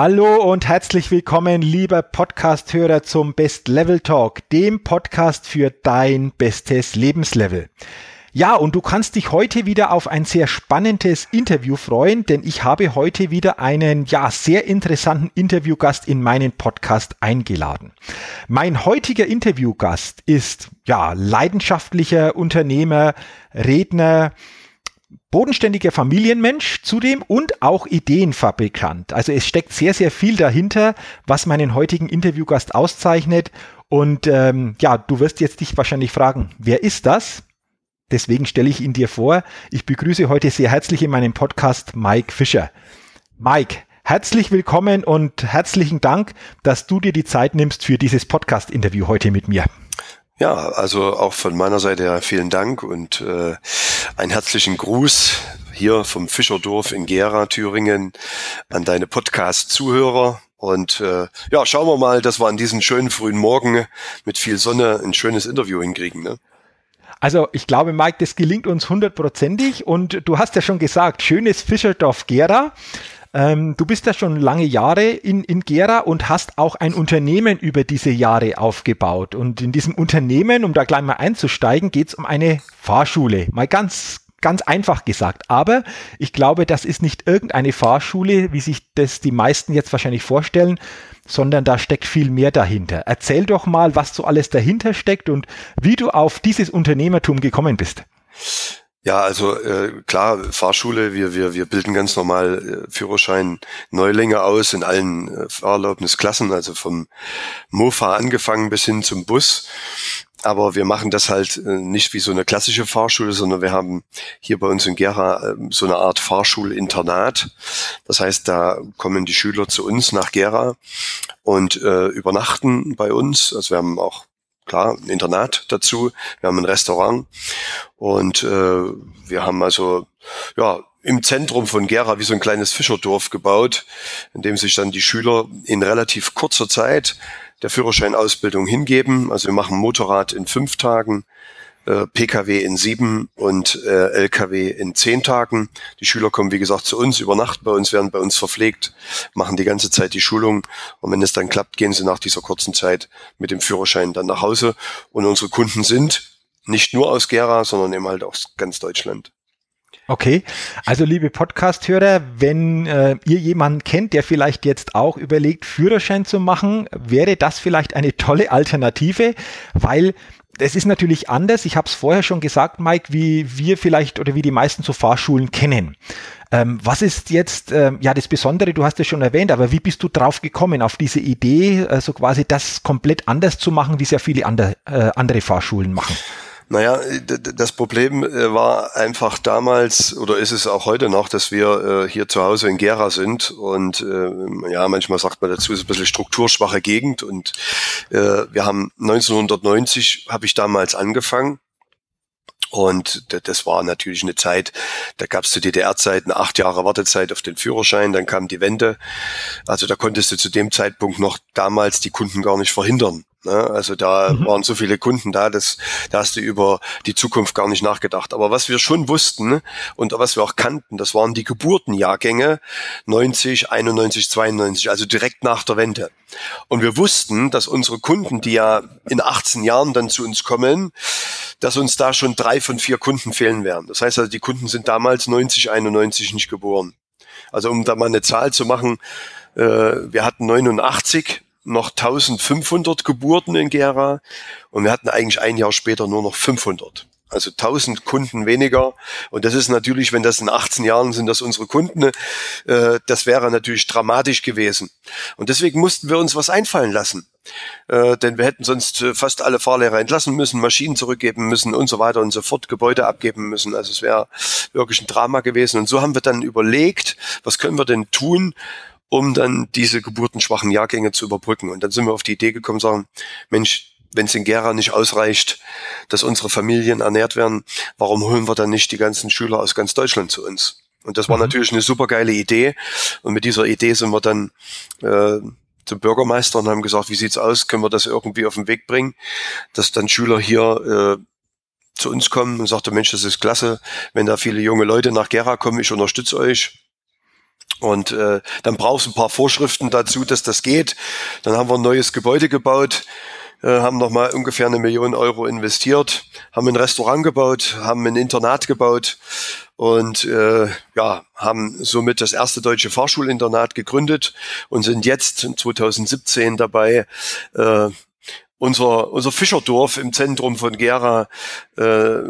Hallo und herzlich willkommen, lieber Podcast-Hörer zum Best Level Talk, dem Podcast für dein bestes Lebenslevel. Ja, und du kannst dich heute wieder auf ein sehr spannendes Interview freuen, denn ich habe heute wieder einen, ja, sehr interessanten Interviewgast in meinen Podcast eingeladen. Mein heutiger Interviewgast ist, ja, leidenschaftlicher Unternehmer, Redner, bodenständiger Familienmensch zudem und auch Ideenfabrikant. Also es steckt sehr, sehr viel dahinter, was meinen heutigen Interviewgast auszeichnet. Und ähm, ja, du wirst jetzt dich wahrscheinlich fragen, wer ist das? Deswegen stelle ich ihn dir vor. Ich begrüße heute sehr herzlich in meinem Podcast Mike Fischer. Mike, herzlich willkommen und herzlichen Dank, dass du dir die Zeit nimmst für dieses Podcast-Interview heute mit mir. Ja, also auch von meiner Seite her vielen Dank und äh, einen herzlichen Gruß hier vom Fischerdorf in Gera, Thüringen, an deine Podcast-Zuhörer. Und äh, ja, schauen wir mal, dass wir an diesem schönen frühen Morgen mit viel Sonne ein schönes Interview hinkriegen. Ne? Also ich glaube, Mike, das gelingt uns hundertprozentig. Und du hast ja schon gesagt, schönes Fischerdorf Gera. Ähm, du bist ja schon lange Jahre in, in Gera und hast auch ein Unternehmen über diese Jahre aufgebaut. Und in diesem Unternehmen, um da gleich mal einzusteigen, geht es um eine Fahrschule. Mal ganz, ganz einfach gesagt. Aber ich glaube, das ist nicht irgendeine Fahrschule, wie sich das die meisten jetzt wahrscheinlich vorstellen, sondern da steckt viel mehr dahinter. Erzähl doch mal, was so alles dahinter steckt und wie du auf dieses Unternehmertum gekommen bist. Ja, also äh, klar, Fahrschule, wir, wir, wir bilden ganz normal äh, Führerschein Neulinge aus in allen äh, Fahrerlaubnisklassen, also vom Mofa angefangen bis hin zum Bus. Aber wir machen das halt äh, nicht wie so eine klassische Fahrschule, sondern wir haben hier bei uns in Gera äh, so eine Art Fahrschulinternat. Das heißt, da kommen die Schüler zu uns nach Gera und äh, übernachten bei uns. Also wir haben auch klar, ein Internat dazu, wir haben ein Restaurant. Und äh, wir haben also ja im Zentrum von Gera wie so ein kleines Fischerdorf gebaut, in dem sich dann die Schüler in relativ kurzer Zeit der Führerscheinausbildung hingeben. Also wir machen Motorrad in fünf Tagen, äh, Pkw in sieben und äh, Lkw in zehn Tagen. Die Schüler kommen, wie gesagt, zu uns, übernachten bei uns, werden bei uns verpflegt, machen die ganze Zeit die Schulung und wenn es dann klappt, gehen sie nach dieser kurzen Zeit mit dem Führerschein dann nach Hause. Und unsere Kunden sind nicht nur aus Gera, sondern eben halt aus ganz Deutschland. Okay, also liebe Podcast-Hörer, wenn äh, ihr jemanden kennt, der vielleicht jetzt auch überlegt, Führerschein zu machen, wäre das vielleicht eine tolle Alternative, weil es ist natürlich anders. Ich habe es vorher schon gesagt, Mike, wie wir vielleicht oder wie die meisten so Fahrschulen kennen. Ähm, was ist jetzt ähm, ja das Besondere? Du hast es schon erwähnt, aber wie bist du drauf gekommen auf diese Idee, äh, so quasi das komplett anders zu machen, wie es ja viele andere, äh, andere Fahrschulen machen? Naja, das Problem äh, war einfach damals oder ist es auch heute noch, dass wir äh, hier zu Hause in Gera sind und äh, ja, manchmal sagt man dazu, es ist ein bisschen strukturschwache Gegend und wir haben 1990 habe ich damals angefangen und das war natürlich eine Zeit, da gab es zu DDR-Zeiten acht Jahre Wartezeit auf den Führerschein, dann kam die Wende. Also da konntest du zu dem Zeitpunkt noch damals die Kunden gar nicht verhindern. Ne? Also da mhm. waren so viele Kunden da, dass da hast du über die Zukunft gar nicht nachgedacht. Aber was wir schon wussten und was wir auch kannten, das waren die Geburtenjahrgänge 90, 91, 92, also direkt nach der Wende. Und wir wussten, dass unsere Kunden, die ja in 18 Jahren dann zu uns kommen, dass uns da schon drei von vier Kunden fehlen werden. Das heißt also, die Kunden sind damals 90, 91 nicht geboren. Also um da mal eine Zahl zu machen, äh, wir hatten 89 noch 1500 Geburten in Gera und wir hatten eigentlich ein Jahr später nur noch 500. Also 1000 Kunden weniger. Und das ist natürlich, wenn das in 18 Jahren sind, das unsere Kunden, äh, das wäre natürlich dramatisch gewesen. Und deswegen mussten wir uns was einfallen lassen. äh, denn wir hätten sonst äh, fast alle Fahrlehrer entlassen müssen, Maschinen zurückgeben müssen und so weiter und so fort, Gebäude abgeben müssen. Also es wäre wirklich ein Drama gewesen. Und so haben wir dann überlegt, was können wir denn tun, um dann diese geburtenschwachen Jahrgänge zu überbrücken. Und dann sind wir auf die Idee gekommen, sagen, Mensch, wenn es in Gera nicht ausreicht, dass unsere Familien ernährt werden, warum holen wir dann nicht die ganzen Schüler aus ganz Deutschland zu uns? Und das war mhm. natürlich eine super geile Idee. Und mit dieser Idee sind wir dann äh, zum Bürgermeister und haben gesagt, wie sieht's aus? Können wir das irgendwie auf den Weg bringen, dass dann Schüler hier äh, zu uns kommen und sagte, Mensch, das ist klasse, wenn da viele junge Leute nach Gera kommen, ich unterstütze euch. Und äh, dann brauchst du ein paar Vorschriften dazu, dass das geht. Dann haben wir ein neues Gebäude gebaut, äh, haben nochmal ungefähr eine Million Euro investiert, haben ein Restaurant gebaut, haben ein Internat gebaut und äh, ja, haben somit das erste deutsche Fahrschulinternat gegründet und sind jetzt 2017 dabei, äh, unser, unser Fischerdorf im Zentrum von Gera äh,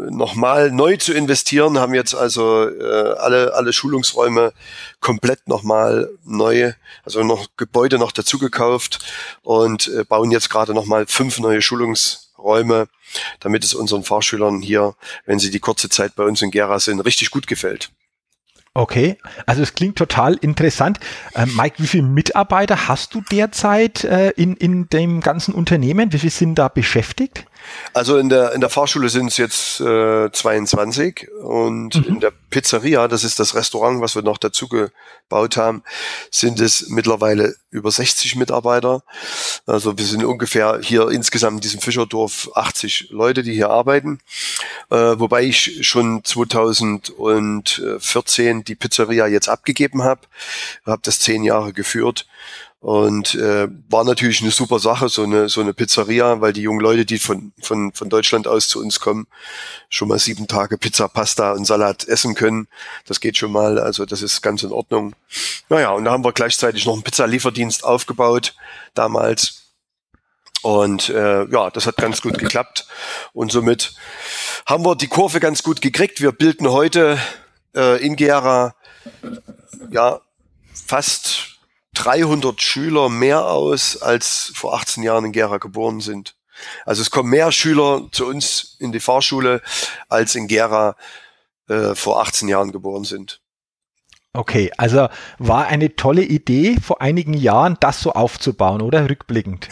nochmal neu zu investieren, haben jetzt also äh, alle, alle Schulungsräume komplett nochmal neu, also noch Gebäude noch dazu gekauft und äh, bauen jetzt gerade nochmal fünf neue Schulungsräume, damit es unseren Fahrschülern hier, wenn sie die kurze Zeit bei uns in Gera sind, richtig gut gefällt. Okay, also es klingt total interessant. Äh, Mike, wie viele Mitarbeiter hast du derzeit äh, in, in dem ganzen Unternehmen? Wie viele sind da beschäftigt? Also in der, in der Fahrschule sind es jetzt äh, 22 und mhm. in der Pizzeria, das ist das Restaurant, was wir noch dazu gebaut haben, sind es mittlerweile über 60 Mitarbeiter. Also wir sind ungefähr hier insgesamt in diesem Fischerdorf 80 Leute, die hier arbeiten. Äh, wobei ich schon 2014 die Pizzeria jetzt abgegeben habe, habe das zehn Jahre geführt und äh, war natürlich eine super Sache, so eine, so eine Pizzeria, weil die jungen Leute, die von, von, von Deutschland aus zu uns kommen, schon mal sieben Tage Pizza, Pasta und Salat essen können. Das geht schon mal, also das ist ganz in Ordnung. Naja, und da haben wir gleichzeitig noch einen Pizzalieferdienst aufgebaut, damals. Und äh, ja, das hat ganz gut geklappt. Und somit haben wir die Kurve ganz gut gekriegt. Wir bilden heute äh, in Gera ja fast 300 Schüler mehr aus, als vor 18 Jahren in Gera geboren sind. Also es kommen mehr Schüler zu uns in die Fahrschule, als in Gera äh, vor 18 Jahren geboren sind. Okay, also war eine tolle Idee vor einigen Jahren, das so aufzubauen, oder rückblickend?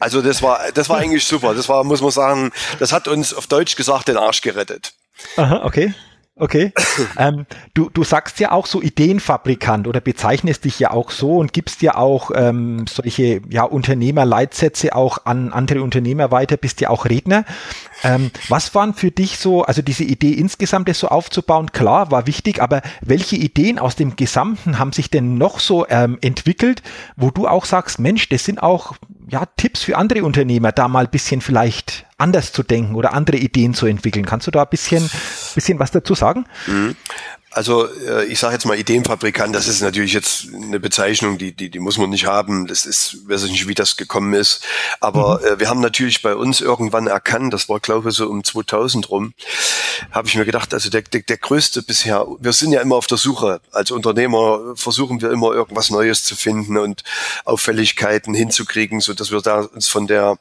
Also das war, das war eigentlich super. Das war, muss man sagen, das hat uns auf Deutsch gesagt den Arsch gerettet. Aha, okay. Okay. ähm, du, du sagst ja auch so Ideenfabrikant oder bezeichnest dich ja auch so und gibst ja auch ähm, solche ja, Unternehmerleitsätze auch an andere Unternehmer weiter, bist ja auch Redner. Ähm, was waren für dich so, also diese Idee insgesamt das so aufzubauen, klar, war wichtig, aber welche Ideen aus dem Gesamten haben sich denn noch so ähm, entwickelt, wo du auch sagst, Mensch, das sind auch ja, Tipps für andere Unternehmer, da mal ein bisschen vielleicht anders zu denken oder andere Ideen zu entwickeln. Kannst du da ein bisschen, bisschen was dazu sagen? Also äh, ich sage jetzt mal Ideenfabrikant, das ist natürlich jetzt eine Bezeichnung, die, die, die muss man nicht haben. Das ist, weiß ich nicht, wie das gekommen ist. Aber mhm. äh, wir haben natürlich bei uns irgendwann erkannt, das war glaube ich so um 2000 rum, habe ich mir gedacht, also der, der, der größte bisher, wir sind ja immer auf der Suche. Als Unternehmer versuchen wir immer irgendwas Neues zu finden und Auffälligkeiten hinzukriegen, so dass wir da uns von der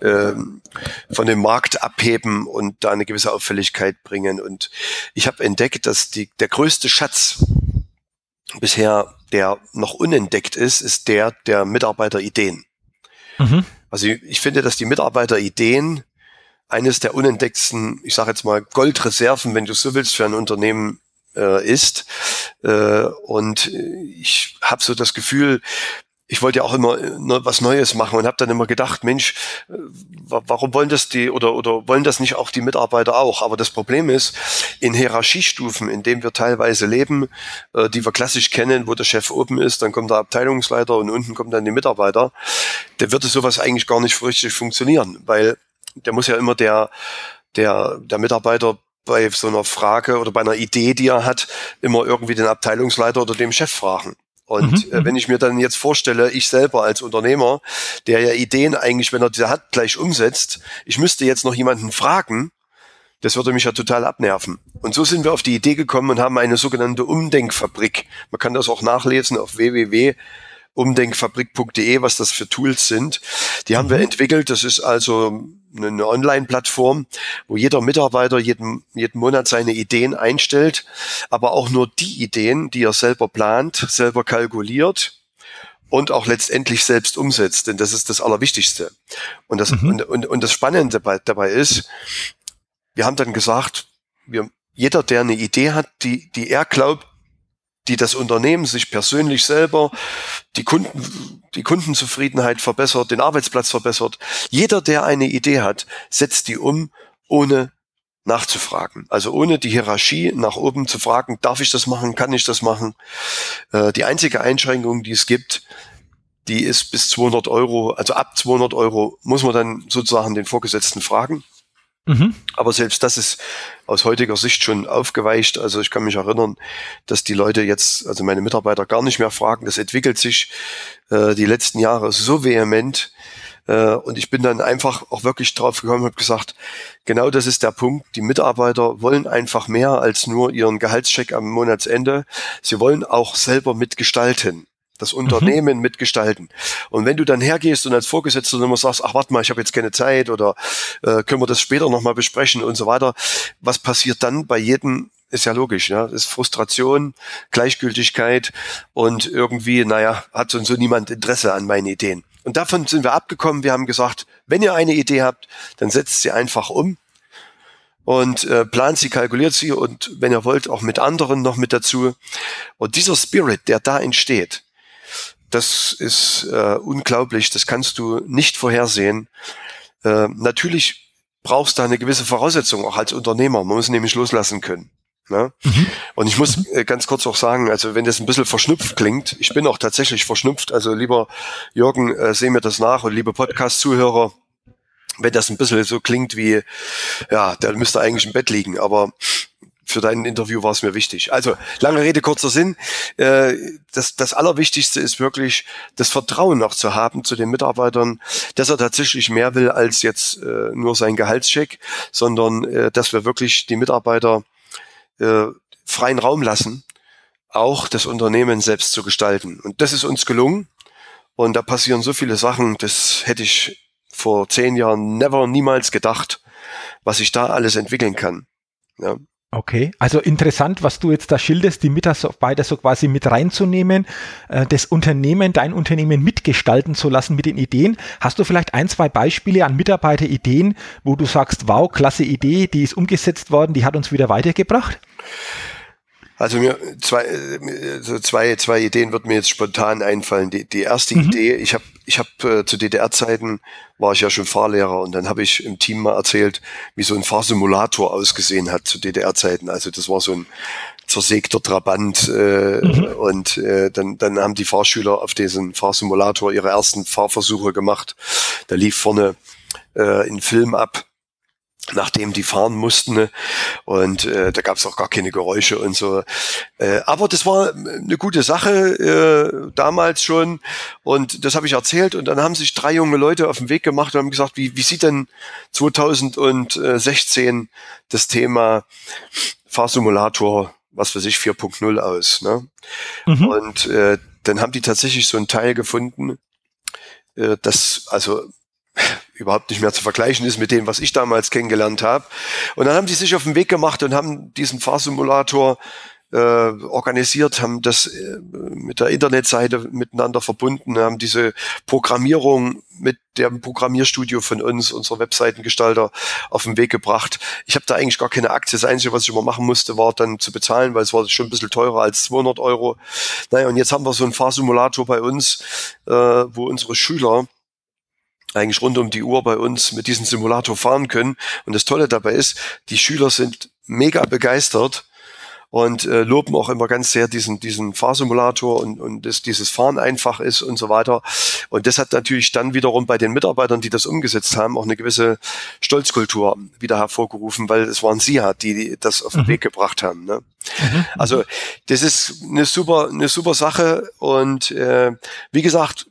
von dem Markt abheben und da eine gewisse Auffälligkeit bringen. Und ich habe entdeckt, dass die, der größte Schatz bisher, der noch unentdeckt ist, ist der der Mitarbeiterideen. Mhm. Also ich, ich finde, dass die Mitarbeiterideen eines der unentdeckten, ich sage jetzt mal, Goldreserven, wenn du so willst, für ein Unternehmen äh, ist. Äh, und ich habe so das Gefühl, ich wollte ja auch immer äh, ne, was Neues machen und habe dann immer gedacht, Mensch, äh, warum wollen das die oder oder wollen das nicht auch die Mitarbeiter auch? Aber das Problem ist, in Hierarchiestufen, in denen wir teilweise leben, äh, die wir klassisch kennen, wo der Chef oben ist, dann kommt der Abteilungsleiter und unten kommen dann die Mitarbeiter, da würde sowas eigentlich gar nicht richtig funktionieren, weil der muss ja immer der der der Mitarbeiter bei so einer Frage oder bei einer Idee, die er hat, immer irgendwie den Abteilungsleiter oder dem Chef fragen. Und mhm, äh, mhm. wenn ich mir dann jetzt vorstelle, ich selber als Unternehmer, der ja Ideen eigentlich, wenn er die hat, gleich umsetzt, ich müsste jetzt noch jemanden fragen, das würde mich ja total abnerven. Und so sind wir auf die Idee gekommen und haben eine sogenannte Umdenkfabrik. Man kann das auch nachlesen auf www umdenkfabrik.de, was das für Tools sind. Die haben mhm. wir entwickelt. Das ist also eine Online-Plattform, wo jeder Mitarbeiter jeden, jeden Monat seine Ideen einstellt, aber auch nur die Ideen, die er selber plant, selber kalkuliert und auch letztendlich selbst umsetzt, denn das ist das Allerwichtigste. Und das, mhm. und, und, und das Spannende dabei, dabei ist, wir haben dann gesagt, wir, jeder, der eine Idee hat, die, die er glaubt, die das Unternehmen sich persönlich selber, die Kunden, die Kundenzufriedenheit verbessert, den Arbeitsplatz verbessert. Jeder, der eine Idee hat, setzt die um, ohne nachzufragen. Also ohne die Hierarchie nach oben zu fragen, darf ich das machen, kann ich das machen. Äh, die einzige Einschränkung, die es gibt, die ist bis 200 Euro, also ab 200 Euro muss man dann sozusagen den Vorgesetzten fragen. Mhm. Aber selbst das ist aus heutiger Sicht schon aufgeweicht. Also ich kann mich erinnern, dass die Leute jetzt, also meine Mitarbeiter gar nicht mehr fragen. Das entwickelt sich äh, die letzten Jahre so vehement. Äh, und ich bin dann einfach auch wirklich drauf gekommen und habe gesagt, genau das ist der Punkt. Die Mitarbeiter wollen einfach mehr als nur ihren Gehaltscheck am Monatsende. Sie wollen auch selber mitgestalten das mhm. Unternehmen mhm. mitgestalten. Und wenn du dann hergehst und als Vorgesetzter immer sagst, ach warte mal, ich habe jetzt keine Zeit oder äh, können wir das später nochmal besprechen und so weiter, was passiert dann bei jedem ist ja logisch, ja. Ist Frustration, Gleichgültigkeit und irgendwie, naja, hat so und so niemand Interesse an meinen Ideen. Und davon sind wir abgekommen. Wir haben gesagt, wenn ihr eine Idee habt, dann setzt sie einfach um und äh, plant sie, kalkuliert sie und wenn ihr wollt, auch mit anderen noch mit dazu. Und dieser Spirit, der da entsteht, das ist äh, unglaublich, das kannst du nicht vorhersehen. Äh, natürlich brauchst du eine gewisse Voraussetzung, auch als Unternehmer. Man muss nämlich loslassen können. Ne? Mhm. Und ich muss äh, ganz kurz auch sagen, also wenn das ein bisschen verschnupft klingt, ich bin auch tatsächlich verschnupft, also lieber Jürgen, äh, seh mir das nach und liebe Podcast-Zuhörer, wenn das ein bisschen so klingt wie, ja, der müsste eigentlich im Bett liegen, aber für dein Interview war es mir wichtig. Also, lange Rede, kurzer Sinn. Äh, das, das Allerwichtigste ist wirklich, das Vertrauen noch zu haben zu den Mitarbeitern, dass er tatsächlich mehr will als jetzt äh, nur sein Gehaltscheck, sondern äh, dass wir wirklich die Mitarbeiter freien Raum lassen, auch das Unternehmen selbst zu gestalten. Und das ist uns gelungen. Und da passieren so viele Sachen, das hätte ich vor zehn Jahren never, niemals gedacht, was sich da alles entwickeln kann. Ja. Okay, also interessant, was du jetzt da schilderst, die Mitarbeiter so quasi mit reinzunehmen, äh, das Unternehmen, dein Unternehmen mitgestalten zu lassen mit den Ideen. Hast du vielleicht ein, zwei Beispiele an Mitarbeiterideen, wo du sagst, wow, klasse Idee, die ist umgesetzt worden, die hat uns wieder weitergebracht? Also mir zwei, so zwei, zwei Ideen wird mir jetzt spontan einfallen. Die, die erste mhm. Idee, ich habe ich hab, äh, zu DDR-Zeiten war ich ja schon Fahrlehrer und dann habe ich im Team mal erzählt, wie so ein Fahrsimulator ausgesehen hat zu DDR-Zeiten. Also das war so ein zersägter Trabant äh, mhm. und äh, dann, dann haben die Fahrschüler auf diesen Fahrsimulator ihre ersten Fahrversuche gemacht. Da lief vorne äh, ein Film ab nachdem die fahren mussten ne? und äh, da gab es auch gar keine Geräusche und so. Äh, aber das war eine gute Sache äh, damals schon und das habe ich erzählt und dann haben sich drei junge Leute auf den Weg gemacht und haben gesagt, wie, wie sieht denn 2016 das Thema Fahrsimulator, was für sich 4.0 aus? Ne? Mhm. Und äh, dann haben die tatsächlich so ein Teil gefunden, äh, das also überhaupt nicht mehr zu vergleichen ist mit dem, was ich damals kennengelernt habe. Und dann haben die sich auf den Weg gemacht und haben diesen Fahrsimulator äh, organisiert, haben das äh, mit der Internetseite miteinander verbunden, haben diese Programmierung mit dem Programmierstudio von uns, unserer Webseitengestalter, auf den Weg gebracht. Ich habe da eigentlich gar keine Aktie. Das Einzige, was ich immer machen musste, war dann zu bezahlen, weil es war schon ein bisschen teurer als 200 Euro. Naja, und jetzt haben wir so einen Fahrsimulator bei uns, äh, wo unsere Schüler eigentlich rund um die Uhr bei uns mit diesem Simulator fahren können. Und das Tolle dabei ist, die Schüler sind mega begeistert und äh, loben auch immer ganz sehr diesen, diesen Fahrsimulator und, und dass dieses Fahren einfach ist und so weiter. Und das hat natürlich dann wiederum bei den Mitarbeitern, die das umgesetzt haben, auch eine gewisse Stolzkultur wieder hervorgerufen, weil es waren sie halt, die das auf den mhm. Weg gebracht haben. Ne? Mhm. Also das ist eine super, eine super Sache und äh, wie gesagt,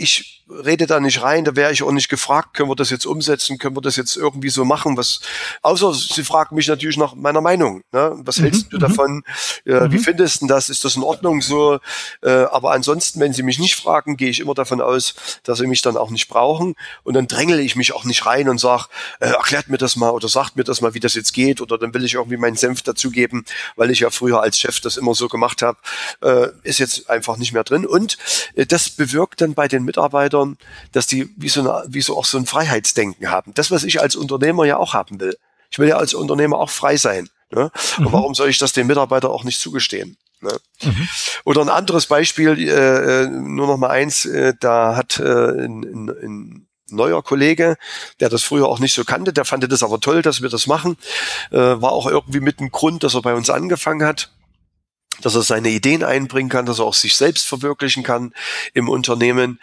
ich rede da nicht rein, da wäre ich auch nicht gefragt, können wir das jetzt umsetzen, können wir das jetzt irgendwie so machen, was, außer sie fragen mich natürlich nach meiner Meinung, ne? was mhm. hältst du mhm. davon, äh, mhm. wie findest du das, ist das in Ordnung so, äh, aber ansonsten, wenn sie mich nicht fragen, gehe ich immer davon aus, dass sie mich dann auch nicht brauchen und dann drängele ich mich auch nicht rein und sage, äh, erklärt mir das mal oder sagt mir das mal, wie das jetzt geht oder dann will ich irgendwie meinen Senf dazugeben, weil ich ja früher als Chef das immer so gemacht habe, äh, ist jetzt einfach nicht mehr drin und äh, das bewirkt dann bei den Mitarbeitern, dass die wie so, eine, wie so auch so ein Freiheitsdenken haben. Das, was ich als Unternehmer ja auch haben will. Ich will ja als Unternehmer auch frei sein. Ne? Mhm. Und warum soll ich das den Mitarbeitern auch nicht zugestehen? Ne? Mhm. Oder ein anderes Beispiel, äh, äh nur noch mal eins, äh, da hat äh, ein, ein, ein neuer Kollege, der das früher auch nicht so kannte, der fand das aber toll, dass wir das machen, äh, war auch irgendwie mit dem Grund, dass er bei uns angefangen hat dass er seine Ideen einbringen kann, dass er auch sich selbst verwirklichen kann im Unternehmen.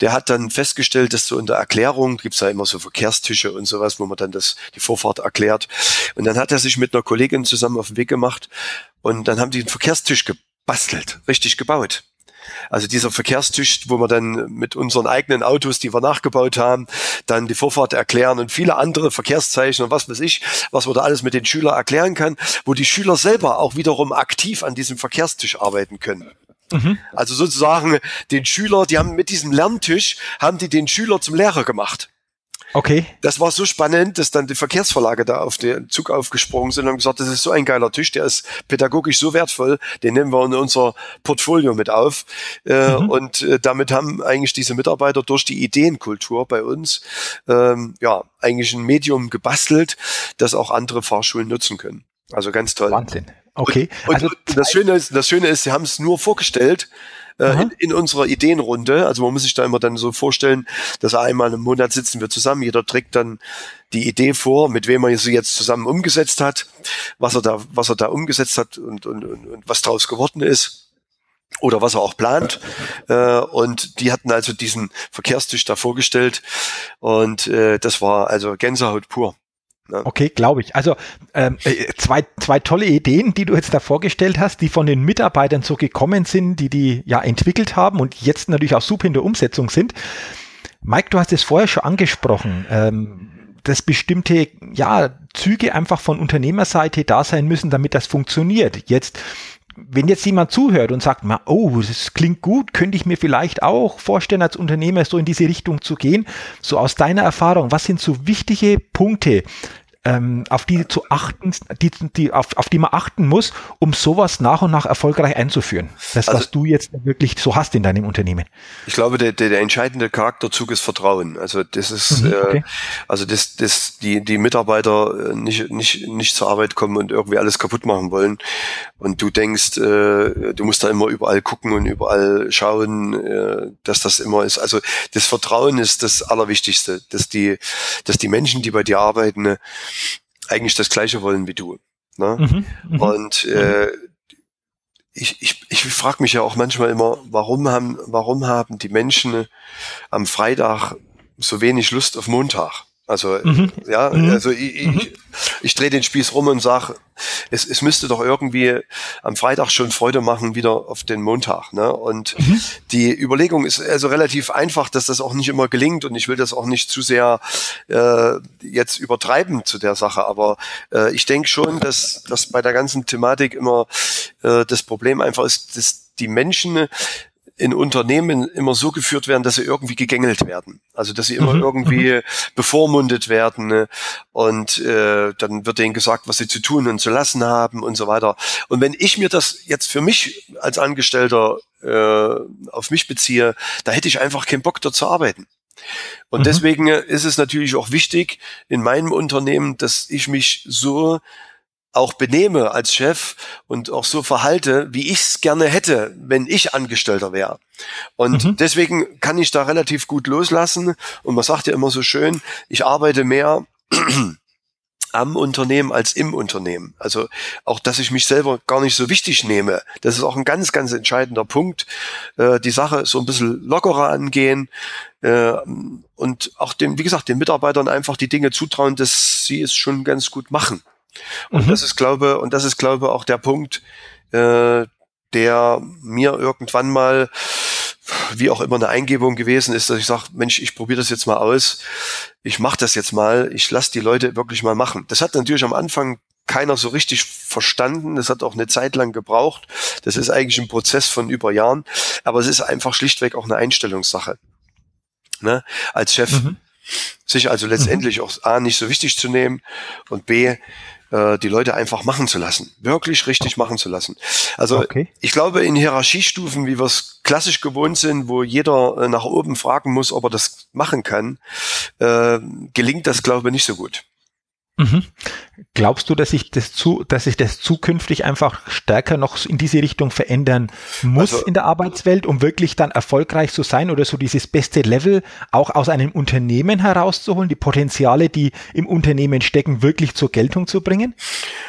Der hat dann festgestellt, dass so in der Erklärung gibt's ja immer so Verkehrstische und sowas, wo man dann das die Vorfahrt erklärt. Und dann hat er sich mit einer Kollegin zusammen auf den Weg gemacht und dann haben die einen Verkehrstisch gebastelt, richtig gebaut. Also dieser Verkehrstisch, wo wir dann mit unseren eigenen Autos, die wir nachgebaut haben, dann die Vorfahrt erklären und viele andere Verkehrszeichen und was weiß ich, was man da alles mit den Schülern erklären kann, wo die Schüler selber auch wiederum aktiv an diesem Verkehrstisch arbeiten können. Mhm. Also sozusagen den Schüler, die haben mit diesem Lerntisch, haben die den Schüler zum Lehrer gemacht. Okay. Das war so spannend, dass dann die Verkehrsverlage da auf den Zug aufgesprungen sind und gesagt, das ist so ein geiler Tisch, der ist pädagogisch so wertvoll, den nehmen wir in unser Portfolio mit auf. Äh, mhm. Und äh, damit haben eigentlich diese Mitarbeiter durch die Ideenkultur bei uns ähm, ja eigentlich ein Medium gebastelt, das auch andere Fahrschulen nutzen können. Also ganz toll. Wahnsinn. Okay. Und, also und das Schöne ist, das Schöne ist, sie haben es nur vorgestellt äh, in, in, unserer Ideenrunde. Also man muss sich da immer dann so vorstellen, dass einmal im Monat sitzen wir zusammen, jeder trägt dann die Idee vor, mit wem er sie jetzt zusammen umgesetzt hat, was er da, was er da umgesetzt hat und, und, und, und was daraus geworden ist oder was er auch plant. Äh, und die hatten also diesen Verkehrstisch da vorgestellt und äh, das war also Gänsehaut pur. Ne? Okay, glaube ich. Also ähm, äh, zwei, zwei tolle Ideen, die du jetzt da vorgestellt hast, die von den Mitarbeitern so gekommen sind, die die ja entwickelt haben und jetzt natürlich auch super in der Umsetzung sind. Mike, du hast es vorher schon angesprochen, ähm, dass bestimmte ja, Züge einfach von Unternehmerseite da sein müssen, damit das funktioniert. Jetzt wenn jetzt jemand zuhört und sagt, oh, das klingt gut, könnte ich mir vielleicht auch vorstellen, als Unternehmer so in diese Richtung zu gehen. So aus deiner Erfahrung, was sind so wichtige Punkte, ähm, auf die zu achten, die, die, auf, auf die man achten muss, um sowas nach und nach erfolgreich einzuführen. Das, also, was du jetzt wirklich so hast in deinem Unternehmen. Ich glaube, der, der, der entscheidende Charakterzug ist Vertrauen. Also das ist, mhm, okay. äh, also das, das, die, die Mitarbeiter äh, nicht, nicht, nicht zur Arbeit kommen und irgendwie alles kaputt machen wollen. Und du denkst, äh, du musst da immer überall gucken und überall schauen, äh, dass das immer ist. Also das Vertrauen ist das Allerwichtigste, dass die, dass die Menschen, die bei dir arbeiten, eigentlich das Gleiche wollen wie du. Ne? Mhm, mhm. und äh, ich, ich, ich frage mich ja auch manchmal immer, warum haben, warum haben die Menschen am Freitag so wenig Lust auf Montag? Also, mhm. ja, mhm. also ich, mhm. ich, ich drehe den Spieß rum und sage, es, es müsste doch irgendwie am Freitag schon Freude machen, wieder auf den Montag. Ne? Und mhm. die Überlegung ist also relativ einfach, dass das auch nicht immer gelingt und ich will das auch nicht zu sehr äh, jetzt übertreiben zu der Sache. Aber äh, ich denke schon, dass, dass bei der ganzen Thematik immer äh, das Problem einfach ist, dass die Menschen in Unternehmen immer so geführt werden, dass sie irgendwie gegängelt werden. Also dass sie immer mhm. irgendwie mhm. bevormundet werden ne? und äh, dann wird denen gesagt, was sie zu tun und zu lassen haben und so weiter. Und wenn ich mir das jetzt für mich als Angestellter äh, auf mich beziehe, da hätte ich einfach keinen Bock dort zu arbeiten. Und mhm. deswegen ist es natürlich auch wichtig in meinem Unternehmen, dass ich mich so auch benehme als Chef und auch so verhalte, wie ich es gerne hätte, wenn ich Angestellter wäre. Und mhm. deswegen kann ich da relativ gut loslassen. Und man sagt ja immer so schön, ich arbeite mehr am Unternehmen als im Unternehmen. Also auch, dass ich mich selber gar nicht so wichtig nehme. Das ist auch ein ganz, ganz entscheidender Punkt. Äh, die Sache so ein bisschen lockerer angehen äh, und auch dem, wie gesagt, den Mitarbeitern einfach die Dinge zutrauen, dass sie es schon ganz gut machen. Und mhm. das ist, glaube, und das ist, glaube, auch der Punkt, äh, der mir irgendwann mal wie auch immer eine Eingebung gewesen ist, dass ich sage, Mensch, ich probiere das jetzt mal aus, ich mache das jetzt mal, ich lasse die Leute wirklich mal machen. Das hat natürlich am Anfang keiner so richtig verstanden. Das hat auch eine Zeit lang gebraucht. Das ist eigentlich ein Prozess von über Jahren. Aber es ist einfach schlichtweg auch eine Einstellungssache. Ne? Als Chef mhm. sich also letztendlich mhm. auch A nicht so wichtig zu nehmen und B äh, die Leute einfach machen zu lassen, wirklich richtig machen zu lassen. Also okay. ich glaube, in Hierarchiestufen, wie wir es klassisch gewohnt sind, wo jeder äh, nach oben fragen muss, ob er das machen kann, äh, gelingt das, glaube ich, nicht so gut. Mhm. Glaubst du, dass sich das zu, dass sich das zukünftig einfach stärker noch in diese Richtung verändern muss also, in der Arbeitswelt, um wirklich dann erfolgreich zu sein oder so dieses beste Level auch aus einem Unternehmen herauszuholen, die Potenziale, die im Unternehmen stecken, wirklich zur Geltung zu bringen?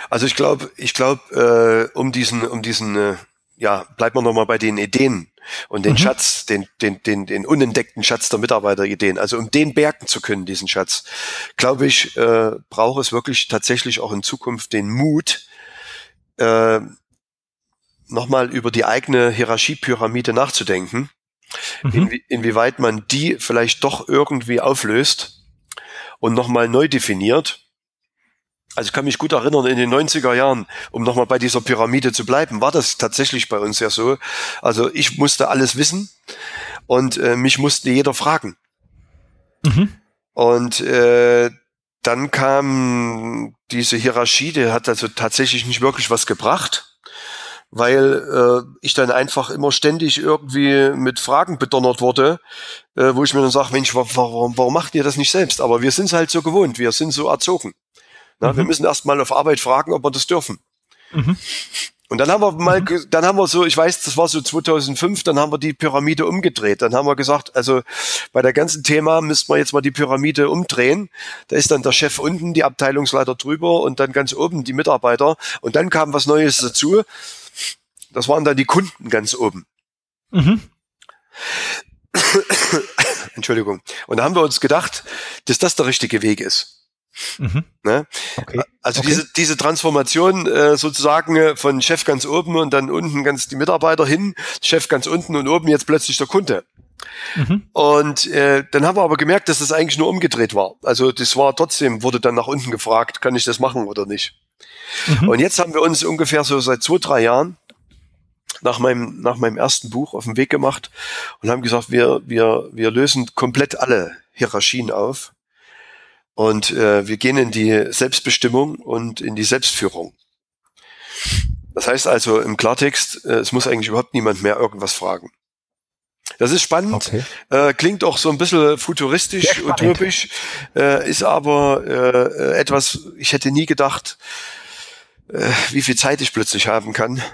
Also ich glaube, ich glaube, äh, um diesen, um diesen, äh, ja, bleibt man nochmal bei den Ideen und den mhm. Schatz, den, den, den, den unentdeckten Schatz der Mitarbeiterideen, also um den bergen zu können, diesen Schatz, glaube ich, äh, braucht es wirklich tatsächlich auch in Zukunft den Mut, äh, nochmal über die eigene Hierarchiepyramide nachzudenken, mhm. inwie inwieweit man die vielleicht doch irgendwie auflöst und nochmal neu definiert also ich kann mich gut erinnern, in den 90er Jahren, um nochmal bei dieser Pyramide zu bleiben, war das tatsächlich bei uns ja so. Also ich musste alles wissen und äh, mich musste jeder fragen. Mhm. Und äh, dann kam diese Hierarchie, die hat also tatsächlich nicht wirklich was gebracht, weil äh, ich dann einfach immer ständig irgendwie mit Fragen bedonnert wurde, äh, wo ich mir dann sage, Mensch, warum, warum macht ihr das nicht selbst? Aber wir sind es halt so gewohnt, wir sind so erzogen. Na, mhm. Wir müssen erst mal auf Arbeit fragen, ob wir das dürfen. Mhm. Und dann haben wir mal, mhm. dann haben wir so, ich weiß, das war so 2005, dann haben wir die Pyramide umgedreht. Dann haben wir gesagt, also bei der ganzen Thema müssten wir jetzt mal die Pyramide umdrehen. Da ist dann der Chef unten, die Abteilungsleiter drüber und dann ganz oben die Mitarbeiter. Und dann kam was Neues dazu. Das waren dann die Kunden ganz oben. Mhm. Entschuldigung. Und da haben wir uns gedacht, dass das der richtige Weg ist. Mhm. Ne? Okay. Also okay. diese, diese Transformation äh, sozusagen äh, von Chef ganz oben und dann unten ganz die Mitarbeiter hin, Chef ganz unten und oben jetzt plötzlich der Kunde. Mhm. Und äh, dann haben wir aber gemerkt, dass das eigentlich nur umgedreht war. Also das war trotzdem, wurde dann nach unten gefragt, kann ich das machen oder nicht. Mhm. Und jetzt haben wir uns ungefähr so seit zwei, drei Jahren nach meinem, nach meinem ersten Buch auf den Weg gemacht und haben gesagt, wir, wir, wir lösen komplett alle Hierarchien auf und äh, wir gehen in die Selbstbestimmung und in die Selbstführung. Das heißt also im Klartext, äh, es muss eigentlich überhaupt niemand mehr irgendwas fragen. Das ist spannend, okay. äh, klingt auch so ein bisschen futuristisch, utopisch, äh, ist aber äh, etwas, ich hätte nie gedacht, äh, wie viel Zeit ich plötzlich haben kann.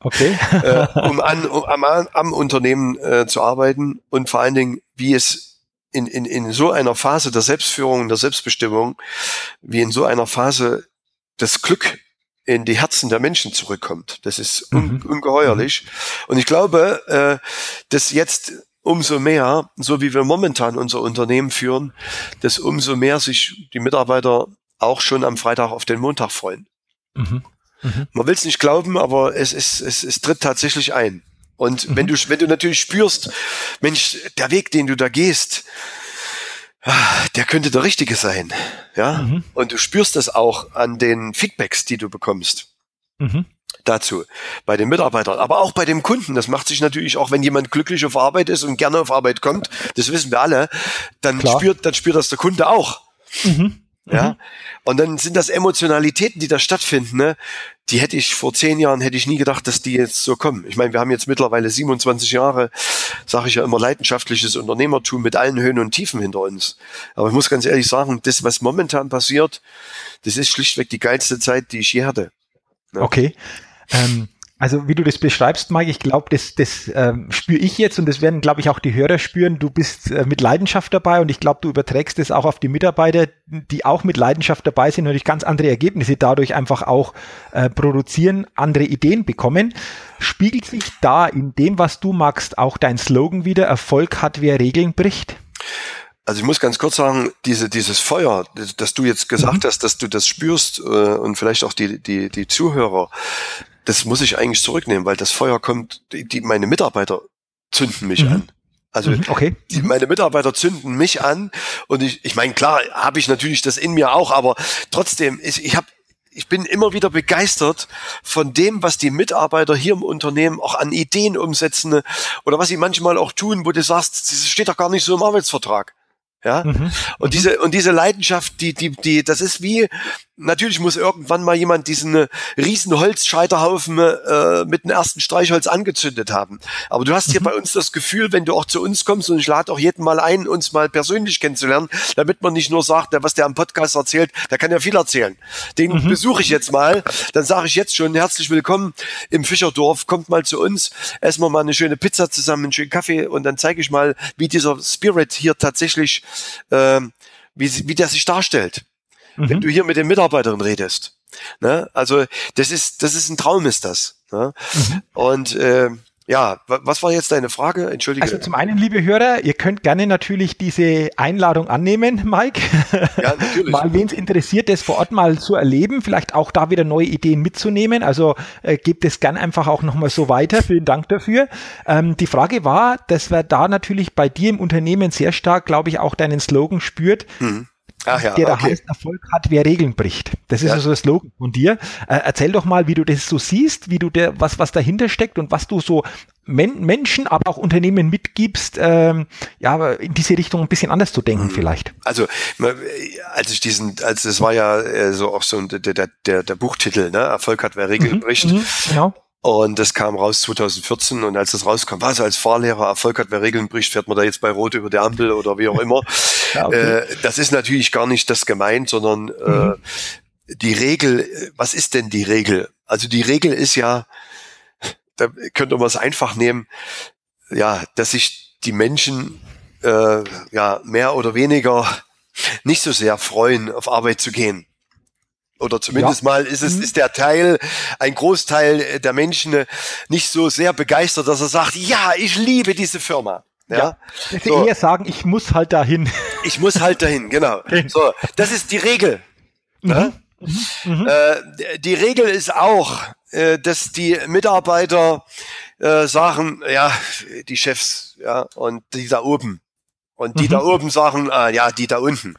Okay. äh, um, an, um am, am Unternehmen äh, zu arbeiten und vor allen Dingen, wie es in, in, in so einer Phase der Selbstführung, der Selbstbestimmung, wie in so einer Phase das Glück in die Herzen der Menschen zurückkommt. Das ist un mhm. ungeheuerlich. Und ich glaube, äh, dass jetzt umso mehr, so wie wir momentan unser Unternehmen führen, dass umso mehr sich die Mitarbeiter auch schon am Freitag auf den Montag freuen. Mhm. Mhm. Man will es nicht glauben, aber es, ist, es, es tritt tatsächlich ein. Und wenn du, wenn du natürlich spürst, Mensch, der Weg, den du da gehst, ah, der könnte der richtige sein. Ja. Mhm. Und du spürst das auch an den Feedbacks, die du bekommst. Mhm. Dazu. Bei den Mitarbeitern, aber auch bei dem Kunden. Das macht sich natürlich auch, wenn jemand glücklich auf Arbeit ist und gerne auf Arbeit kommt, das wissen wir alle, dann Klar. spürt, dann spürt das der Kunde auch. Mhm. Ja. Mhm. Und dann sind das Emotionalitäten, die da stattfinden, ne? Die hätte ich vor zehn Jahren hätte ich nie gedacht, dass die jetzt so kommen. Ich meine, wir haben jetzt mittlerweile 27 Jahre, sage ich ja immer, leidenschaftliches Unternehmertum mit allen Höhen und Tiefen hinter uns. Aber ich muss ganz ehrlich sagen, das, was momentan passiert, das ist schlichtweg die geilste Zeit, die ich je hatte. Ne? Okay. Ähm also wie du das beschreibst, Mike, ich glaube, das, das ähm, spüre ich jetzt und das werden, glaube ich, auch die Hörer spüren. Du bist äh, mit Leidenschaft dabei und ich glaube, du überträgst es auch auf die Mitarbeiter, die auch mit Leidenschaft dabei sind, natürlich ganz andere Ergebnisse dadurch einfach auch äh, produzieren, andere Ideen bekommen. Spiegelt sich da in dem, was du magst, auch dein Slogan wieder, Erfolg hat, wer Regeln bricht? Also ich muss ganz kurz sagen, diese, dieses Feuer, das du jetzt gesagt mhm. hast, dass du das spürst äh, und vielleicht auch die, die, die Zuhörer, das muss ich eigentlich zurücknehmen, weil das Feuer kommt, die, die meine Mitarbeiter zünden mich mhm. an. Also mhm, okay. die, meine Mitarbeiter zünden mich an und ich, ich meine, klar, habe ich natürlich das in mir auch, aber trotzdem, ich, ich habe ich bin immer wieder begeistert von dem, was die Mitarbeiter hier im Unternehmen auch an Ideen umsetzen oder was sie manchmal auch tun, wo du sagst, das steht doch gar nicht so im Arbeitsvertrag. Ja. Mhm. Und diese, und diese Leidenschaft, die, die, die, das ist wie, natürlich muss irgendwann mal jemand diesen äh, riesen Holzscheiterhaufen äh, mit dem ersten Streichholz angezündet haben. Aber du hast hier mhm. bei uns das Gefühl, wenn du auch zu uns kommst und ich lade auch jeden mal ein, uns mal persönlich kennenzulernen, damit man nicht nur sagt, was der am Podcast erzählt, der kann ja viel erzählen. Den mhm. besuche ich jetzt mal, dann sage ich jetzt schon herzlich willkommen im Fischerdorf, kommt mal zu uns, essen wir mal eine schöne Pizza zusammen, einen schönen Kaffee und dann zeige ich mal, wie dieser Spirit hier tatsächlich, äh, wie, wie der sich darstellt mhm. wenn du hier mit den Mitarbeitern redest. Ne? Also das ist, das ist ein Traum, ist das. Ne? Mhm. Und äh, ja, was war jetzt deine Frage? Entschuldige. Also zum einen, liebe Hörer, ihr könnt gerne natürlich diese Einladung annehmen, Mike. Ja, natürlich. mal wen es interessiert, das vor Ort mal zu erleben, vielleicht auch da wieder neue Ideen mitzunehmen. Also äh, gebt es gern einfach auch nochmal so weiter. Vielen Dank dafür. Ähm, die Frage war, dass wir da natürlich bei dir im Unternehmen sehr stark, glaube ich, auch deinen Slogan spürt. Mhm Ach ja, der da okay. heißt, Erfolg hat, wer Regeln bricht. Das ist ja. also das Slogan von dir. Äh, erzähl doch mal, wie du das so siehst, wie du der, was, was dahinter steckt und was du so Men Menschen, aber auch Unternehmen mitgibst, ähm, ja, in diese Richtung ein bisschen anders zu denken mhm. vielleicht. Also, als ich diesen, als das war ja äh, so auch so der, der, der, der Buchtitel, ne? Erfolg hat, wer Regeln mhm. bricht. Mhm. Genau. Und das kam raus 2014 und als das rauskam, was als Fahrlehrer Erfolg hat, wer Regeln bricht, fährt man da jetzt bei Rot über die Ampel oder wie auch immer. ja, okay. äh, das ist natürlich gar nicht das gemeint, sondern äh, mhm. äh, die Regel, was ist denn die Regel? Also die Regel ist ja, da könnte man es einfach nehmen, ja, dass sich die Menschen äh, ja mehr oder weniger nicht so sehr freuen, auf Arbeit zu gehen. Oder zumindest ja. mal ist es, mhm. ist der Teil, ein Großteil der Menschen nicht so sehr begeistert, dass er sagt, ja, ich liebe diese Firma. Ja, ja. Ich so. eher sagen, ich muss halt dahin. Ich muss halt dahin, genau. So, das ist die Regel. Mhm. Ja? Mhm. mhm. Äh, die Regel ist auch, äh, dass die Mitarbeiter äh, sagen, ja, die Chefs, ja, und die da oben. Und die mhm. da oben sagen, äh, ja, die da unten.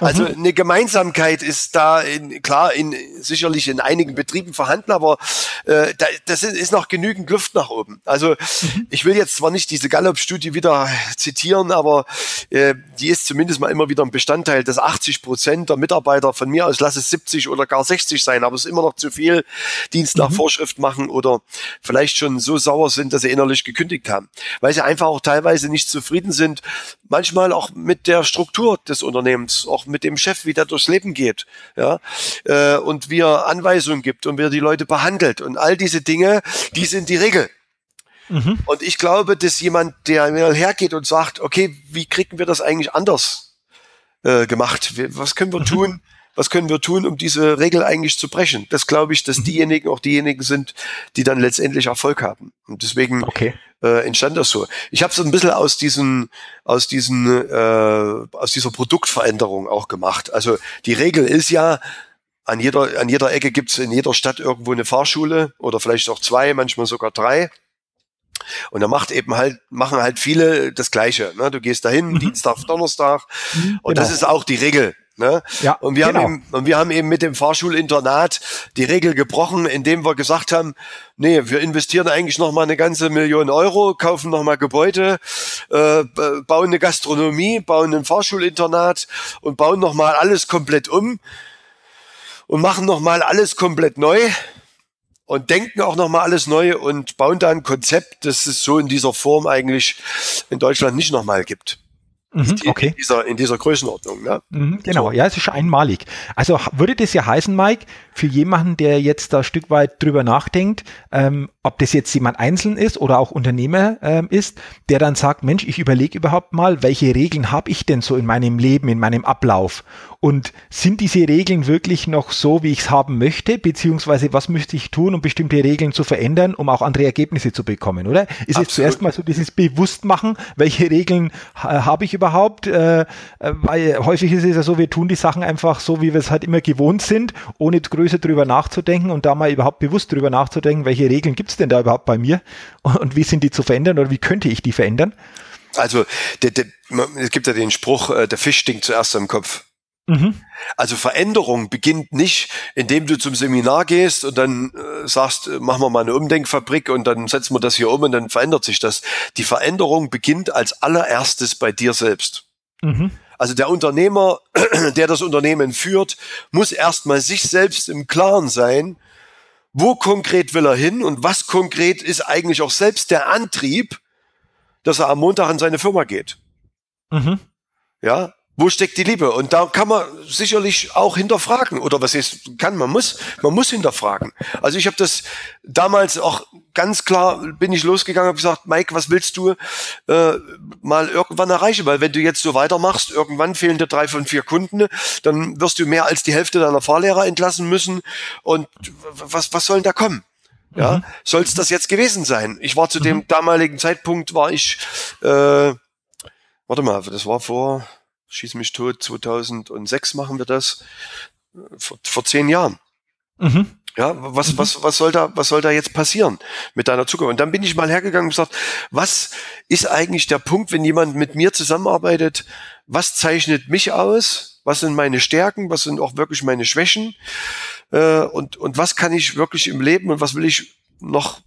Also mhm. eine Gemeinsamkeit ist da in, klar in, sicherlich in einigen Betrieben vorhanden, aber äh, da, das ist noch genügend Luft nach oben. Also mhm. ich will jetzt zwar nicht diese Gallup-Studie wieder zitieren, aber äh, die ist zumindest mal immer wieder ein Bestandteil, dass 80 Prozent der Mitarbeiter von mir aus, lass es 70 oder gar 60 sein, aber es ist immer noch zu viel, Dienst nach mhm. Vorschrift machen oder vielleicht schon so sauer sind, dass sie innerlich gekündigt haben, weil sie einfach auch teilweise nicht zufrieden sind, manchmal auch mit der Struktur des Unternehmens auch mit dem Chef, wie der durchs Leben geht, ja, äh, und wie er Anweisungen gibt und wie er die Leute behandelt und all diese Dinge, die sind die Regel. Mhm. Und ich glaube, dass jemand, der hergeht und sagt, okay, wie kriegen wir das eigentlich anders äh, gemacht? Was können wir mhm. tun? Was können wir tun, um diese Regel eigentlich zu brechen? Das glaube ich, dass mhm. diejenigen auch diejenigen sind, die dann letztendlich Erfolg haben. Und deswegen okay äh, entstand das so. Ich habe so ein bisschen aus diesen, aus diesen, äh, aus dieser Produktveränderung auch gemacht. Also die Regel ist ja, an jeder, an jeder Ecke gibt's in jeder Stadt irgendwo eine Fahrschule oder vielleicht auch zwei, manchmal sogar drei. Und da macht eben halt, machen halt viele das Gleiche. Ne? Du gehst dahin, mhm. Dienstag, Donnerstag. Mhm, und genau. das ist auch die Regel. Ne? Ja, und, wir genau. haben eben, und wir haben eben mit dem Fahrschulinternat die Regel gebrochen, indem wir gesagt haben, nee, wir investieren eigentlich noch mal eine ganze Million Euro, kaufen noch mal Gebäude, äh, bauen eine Gastronomie, bauen ein Fahrschulinternat und bauen noch mal alles komplett um und machen noch mal alles komplett neu und denken auch noch mal alles neu und bauen da ein Konzept, das es so in dieser Form eigentlich in Deutschland nicht noch mal gibt. Mhm, okay. In dieser, in dieser Größenordnung. Ne? Mhm, genau, so. ja, es ist schon einmalig. Also würde das ja heißen, Mike, für jemanden, der jetzt da ein Stück weit drüber nachdenkt, ähm, ob das jetzt jemand einzeln ist oder auch Unternehmer ähm, ist, der dann sagt, Mensch, ich überlege überhaupt mal, welche Regeln habe ich denn so in meinem Leben, in meinem Ablauf? Und sind diese Regeln wirklich noch so, wie ich es haben möchte? Beziehungsweise was müsste ich tun, um bestimmte Regeln zu verändern, um auch andere Ergebnisse zu bekommen, oder? Ist Absolut. jetzt zuerst mal so dieses Bewusstmachen, welche Regeln äh, habe ich überhaupt? Äh, weil häufig ist es ja so, wir tun die Sachen einfach so, wie wir es halt immer gewohnt sind, ohne größer drüber nachzudenken und da mal überhaupt bewusst drüber nachzudenken, welche Regeln gibt es denn da überhaupt bei mir und, und wie sind die zu verändern oder wie könnte ich die verändern? Also der, der, es gibt ja den Spruch, äh, der Fisch stinkt zuerst am Kopf. Mhm. Also Veränderung beginnt nicht, indem du zum Seminar gehst und dann äh, sagst, äh, machen wir mal eine Umdenkfabrik und dann setzen wir das hier um und dann verändert sich das. Die Veränderung beginnt als allererstes bei dir selbst. Mhm. Also der Unternehmer, der das Unternehmen führt, muss erstmal sich selbst im Klaren sein, wo konkret will er hin und was konkret ist eigentlich auch selbst der Antrieb, dass er am Montag in seine Firma geht. Mhm. Ja, wo steckt die Liebe? Und da kann man sicherlich auch hinterfragen. Oder was ist, kann, man muss, man muss hinterfragen. Also ich habe das damals auch ganz klar, bin ich losgegangen, habe gesagt, Mike, was willst du äh, mal irgendwann erreichen? Weil wenn du jetzt so weitermachst, irgendwann fehlen dir drei von vier Kunden, dann wirst du mehr als die Hälfte deiner Fahrlehrer entlassen müssen. Und was, was soll denn da kommen? Ja, mhm. soll es das jetzt gewesen sein? Ich war zu dem mhm. damaligen Zeitpunkt, war ich, äh, warte mal, das war vor schieß mich tot, 2006 machen wir das, vor, vor zehn Jahren. Mhm. Ja, was, mhm. was, was soll da, was soll da jetzt passieren mit deiner Zukunft? Und dann bin ich mal hergegangen und gesagt, was ist eigentlich der Punkt, wenn jemand mit mir zusammenarbeitet? Was zeichnet mich aus? Was sind meine Stärken? Was sind auch wirklich meine Schwächen? Äh, und, und was kann ich wirklich im Leben und was will ich noch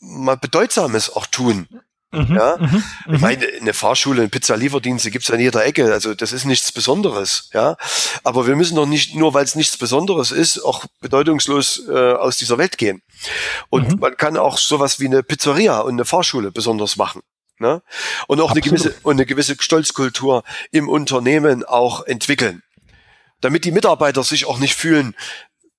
mal Bedeutsames auch tun? Mhm, ja, mhm, ich mhm. meine, eine Fahrschule, eine Pizza-Lieferdienste gibt's an jeder Ecke. Also das ist nichts Besonderes. Ja, aber wir müssen doch nicht nur, weil es nichts Besonderes ist, auch bedeutungslos äh, aus dieser Welt gehen. Und mhm. man kann auch sowas wie eine Pizzeria und eine Fahrschule besonders machen. Ne? Und auch eine gewisse und eine gewisse Stolzkultur im Unternehmen auch entwickeln, damit die Mitarbeiter sich auch nicht fühlen,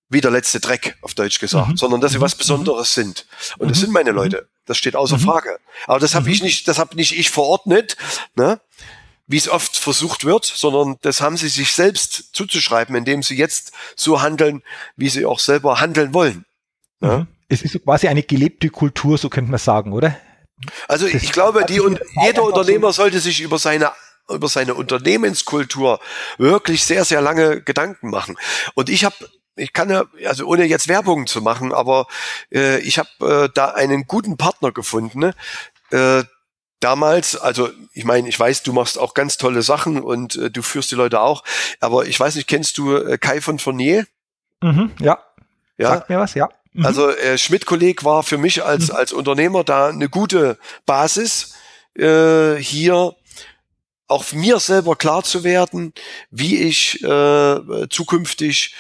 wie der letzte Dreck, auf Deutsch gesagt, mhm. sondern dass sie was mhm. Besonderes sind. Und das sind meine Leute. Das steht außer mhm. Frage. Aber das habe mhm. ich nicht, das habe nicht ich verordnet, ne? wie es oft versucht wird, sondern das haben sie sich selbst zuzuschreiben, indem sie jetzt so handeln, wie sie auch selber handeln wollen. Ne? Mhm. Es ist quasi eine gelebte Kultur, so könnte man sagen, oder? Also das ich glaube, die und jeder Unternehmer sollte sich über seine über seine Unternehmenskultur wirklich sehr, sehr lange Gedanken machen. Und ich habe ich kann ja, also ohne jetzt Werbung zu machen, aber äh, ich habe äh, da einen guten Partner gefunden. Ne? Äh, damals, also ich meine, ich weiß, du machst auch ganz tolle Sachen und äh, du führst die Leute auch, aber ich weiß nicht, kennst du äh, Kai von Fournier? Mhm, ja. ja. Sagt mir was, ja. Mhm. Also äh, Schmidt-Kolleg war für mich als, mhm. als Unternehmer da eine gute Basis, äh, hier auch mir selber klar zu werden, wie ich äh, zukünftig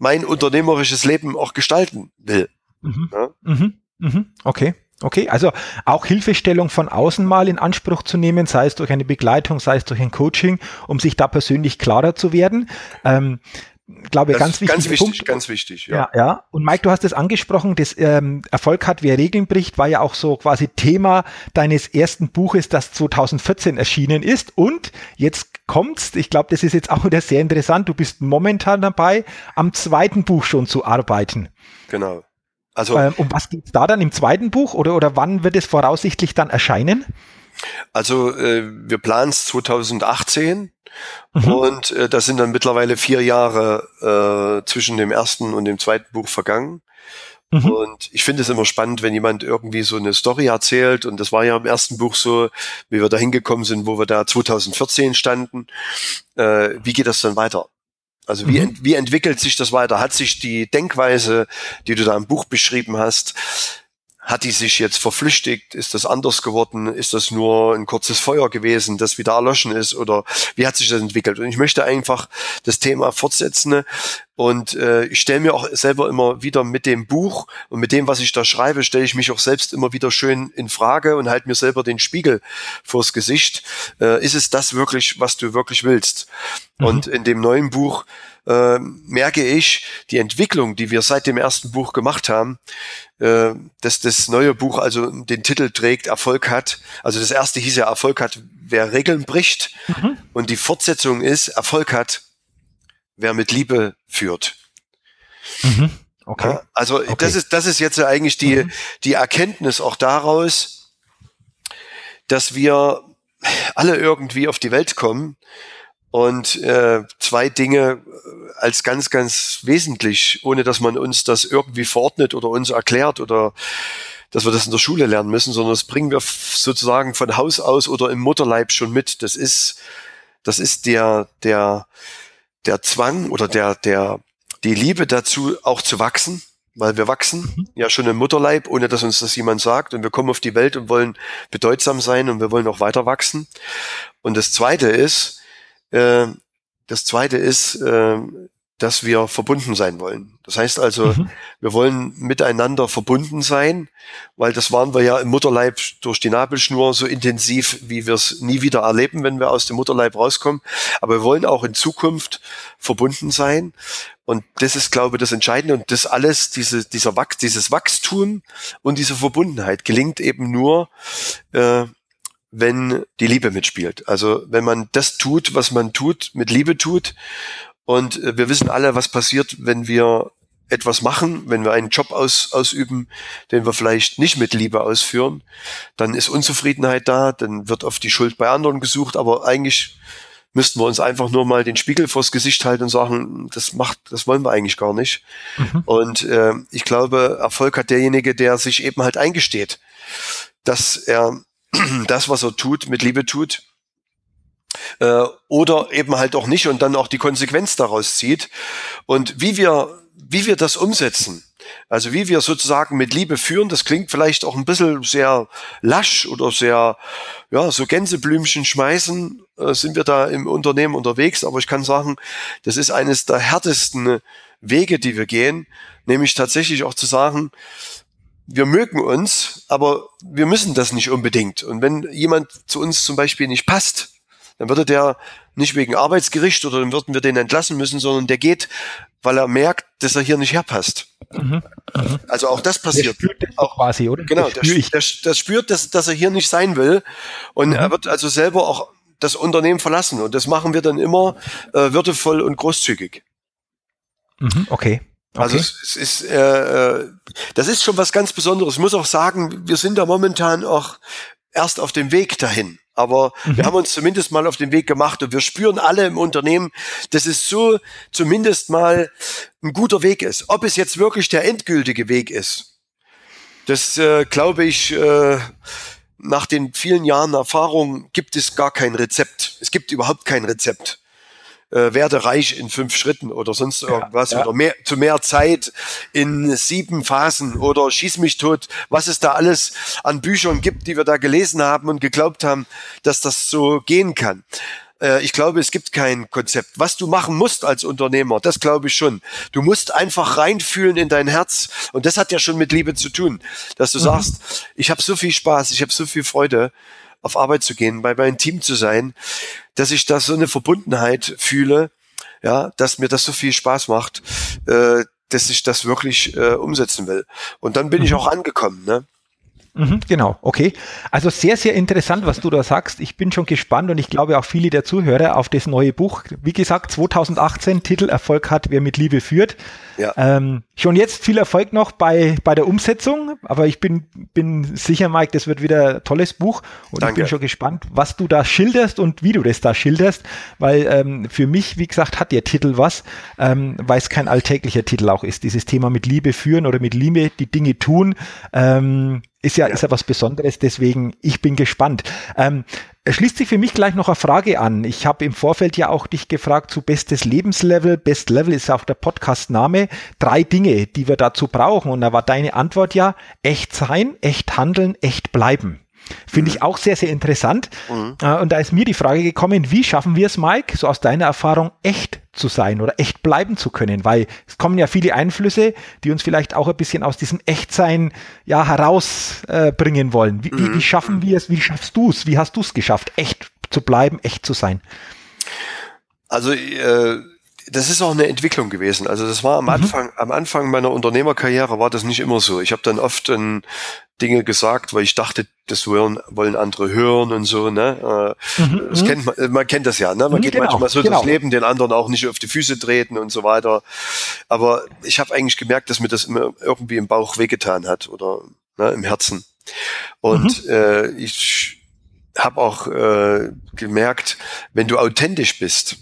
mein unternehmerisches Leben auch gestalten will. Mhm. Ja? Mhm. Mhm. Okay. Okay, also auch Hilfestellung von außen mal in Anspruch zu nehmen, sei es durch eine Begleitung, sei es durch ein Coaching, um sich da persönlich klarer zu werden. Ähm, glaube, das ganz wichtig. Ganz wichtig, Punkt. ganz wichtig, ja. ja. Ja, Und Mike, du hast es angesprochen, das ähm, Erfolg hat, wer Regeln bricht, war ja auch so quasi Thema deines ersten Buches, das 2014 erschienen ist. Und jetzt kommt's, ich glaube, das ist jetzt auch wieder sehr interessant, du bist momentan dabei, am zweiten Buch schon zu arbeiten. Genau. Also, ähm, um was geht's da dann im zweiten Buch oder, oder wann wird es voraussichtlich dann erscheinen? Also äh, wir planen es 2018 mhm. und äh, das sind dann mittlerweile vier Jahre äh, zwischen dem ersten und dem zweiten Buch vergangen. Mhm. Und ich finde es immer spannend, wenn jemand irgendwie so eine Story erzählt. Und das war ja im ersten Buch so, wie wir da hingekommen sind, wo wir da 2014 standen. Äh, wie geht das dann weiter? Also wie, mhm. wie entwickelt sich das weiter? Hat sich die Denkweise, die du da im Buch beschrieben hast, hat die sich jetzt verflüchtigt? Ist das anders geworden? Ist das nur ein kurzes Feuer gewesen, das wieder erloschen ist? Oder wie hat sich das entwickelt? Und ich möchte einfach das Thema fortsetzen. Und äh, ich stelle mir auch selber immer wieder mit dem Buch und mit dem, was ich da schreibe, stelle ich mich auch selbst immer wieder schön in Frage und halte mir selber den Spiegel vors Gesicht. Äh, ist es das wirklich, was du wirklich willst? Mhm. Und in dem neuen Buch äh, merke ich die Entwicklung, die wir seit dem ersten Buch gemacht haben, äh, dass das neue Buch also den Titel trägt, Erfolg hat. Also das erste hieß ja Erfolg hat, wer Regeln bricht. Mhm. Und die Fortsetzung ist, Erfolg hat, wer mit Liebe führt. Mhm. Okay. Ja, also okay. das ist das ist jetzt eigentlich die mhm. die Erkenntnis auch daraus, dass wir alle irgendwie auf die Welt kommen und äh, zwei Dinge als ganz, ganz wesentlich, ohne dass man uns das irgendwie verordnet oder uns erklärt oder dass wir das in der Schule lernen müssen, sondern das bringen wir sozusagen von Haus aus oder im Mutterleib schon mit. Das ist, das ist der, der, der Zwang oder der, der, die Liebe dazu auch zu wachsen, weil wir wachsen mhm. ja schon im Mutterleib, ohne dass uns das jemand sagt. Und wir kommen auf die Welt und wollen bedeutsam sein und wir wollen auch weiter wachsen. Und das zweite ist, äh, das zweite ist, äh, dass wir verbunden sein wollen. Das heißt also, mhm. wir wollen miteinander verbunden sein, weil das waren wir ja im Mutterleib durch die Nabelschnur so intensiv, wie wir es nie wieder erleben, wenn wir aus dem Mutterleib rauskommen. Aber wir wollen auch in Zukunft verbunden sein. Und das ist, glaube ich, das Entscheidende. Und das alles, diese, dieser Wach, dieses Wachstum und diese Verbundenheit gelingt eben nur, äh, wenn die Liebe mitspielt. Also wenn man das tut, was man tut, mit Liebe tut und äh, wir wissen alle, was passiert, wenn wir etwas machen, wenn wir einen Job aus, ausüben, den wir vielleicht nicht mit Liebe ausführen, dann ist Unzufriedenheit da, dann wird oft die Schuld bei anderen gesucht, aber eigentlich müssten wir uns einfach nur mal den Spiegel vors Gesicht halten und sagen, das macht, das wollen wir eigentlich gar nicht. Mhm. Und äh, ich glaube, Erfolg hat derjenige, der sich eben halt eingesteht, dass er das, was er tut, mit Liebe tut äh, oder eben halt auch nicht und dann auch die Konsequenz daraus zieht. Und wie wir, wie wir das umsetzen, also wie wir sozusagen mit Liebe führen, das klingt vielleicht auch ein bisschen sehr lasch oder sehr, ja, so Gänseblümchen schmeißen, äh, sind wir da im Unternehmen unterwegs. Aber ich kann sagen, das ist eines der härtesten Wege, die wir gehen, nämlich tatsächlich auch zu sagen, wir mögen uns, aber wir müssen das nicht unbedingt. Und wenn jemand zu uns zum Beispiel nicht passt, dann würde der nicht wegen Arbeitsgericht oder dann würden wir den entlassen müssen, sondern der geht, weil er merkt, dass er hier nicht herpasst. Mhm. Mhm. Also auch das passiert. Der spürt das auch quasi, oder? Genau, das, spür der, der, spürt, dass, dass er hier nicht sein will. Und mhm. er wird also selber auch das Unternehmen verlassen. Und das machen wir dann immer äh, würdevoll und großzügig. Mhm, okay. Also okay. Also es, es ist, äh, äh, das ist schon was ganz Besonderes. Ich muss auch sagen, wir sind da momentan auch erst auf dem Weg dahin. Aber mhm. wir haben uns zumindest mal auf den Weg gemacht und wir spüren alle im Unternehmen, dass es so zumindest mal ein guter Weg ist. Ob es jetzt wirklich der endgültige Weg ist, das äh, glaube ich, äh, nach den vielen Jahren Erfahrung gibt es gar kein Rezept. Es gibt überhaupt kein Rezept äh, werde reich in fünf Schritten oder sonst irgendwas ja, oder mehr, zu mehr Zeit in sieben Phasen oder schieß mich tot, was es da alles an Büchern gibt, die wir da gelesen haben und geglaubt haben, dass das so gehen kann äh, ich glaube, es gibt kein Konzept. Was du machen musst als Unternehmer, das glaube ich schon. Du musst einfach reinfühlen in dein Herz. Und das hat ja schon mit Liebe zu tun, dass du mhm. sagst, ich habe so viel Spaß, ich habe so viel Freude auf Arbeit zu gehen, bei meinem Team zu sein, dass ich da so eine Verbundenheit fühle, ja, dass mir das so viel Spaß macht, äh, dass ich das wirklich äh, umsetzen will. Und dann bin mhm. ich auch angekommen, ne? Mhm, genau, okay. Also sehr, sehr interessant, was du da sagst. Ich bin schon gespannt und ich glaube auch viele der Zuhörer auf das neue Buch. Wie gesagt, 2018 Titel Erfolg hat, wer mit Liebe führt. Ja. Ähm, schon jetzt viel Erfolg noch bei, bei der Umsetzung, aber ich bin, bin sicher, Mike, das wird wieder ein tolles Buch und Danke. ich bin schon gespannt, was du da schilderst und wie du das da schilderst, weil ähm, für mich, wie gesagt, hat der Titel was, ähm, weil es kein alltäglicher Titel auch ist. Dieses Thema mit Liebe führen oder mit Liebe die Dinge tun. Ähm, ist ja, ja, ist ja was Besonderes, deswegen ich bin gespannt. Ähm, schließt sich für mich gleich noch eine Frage an. Ich habe im Vorfeld ja auch dich gefragt zu bestes Lebenslevel. Best Level ist auch der Podcast-Name. Drei Dinge, die wir dazu brauchen. Und da war deine Antwort ja echt sein, echt handeln, echt bleiben. Finde mhm. ich auch sehr, sehr interessant. Mhm. Äh, und da ist mir die Frage gekommen, wie schaffen wir es, Mike, so aus deiner Erfahrung echt zu sein oder echt bleiben zu können? Weil es kommen ja viele Einflüsse, die uns vielleicht auch ein bisschen aus diesem Echtsein ja herausbringen äh, wollen. Wie, mhm. wie, wie schaffen wir es? Wie schaffst du es? Wie hast du es geschafft, echt zu bleiben, echt zu sein? Also äh, das ist auch eine Entwicklung gewesen. Also das war am mhm. Anfang, am Anfang meiner Unternehmerkarriere war das nicht immer so. Ich habe dann oft dann Dinge gesagt, weil ich dachte, das wollen, wollen andere hören und so. Ne? Äh, mhm. Das mhm. kennt man, man kennt das ja. Ne? Man mhm, geht genau, manchmal so genau. das Leben, den anderen auch nicht auf die Füße treten und so weiter. Aber ich habe eigentlich gemerkt, dass mir das immer irgendwie im Bauch wehgetan hat oder ne, im Herzen. Und mhm. äh, ich habe auch äh, gemerkt, wenn du authentisch bist,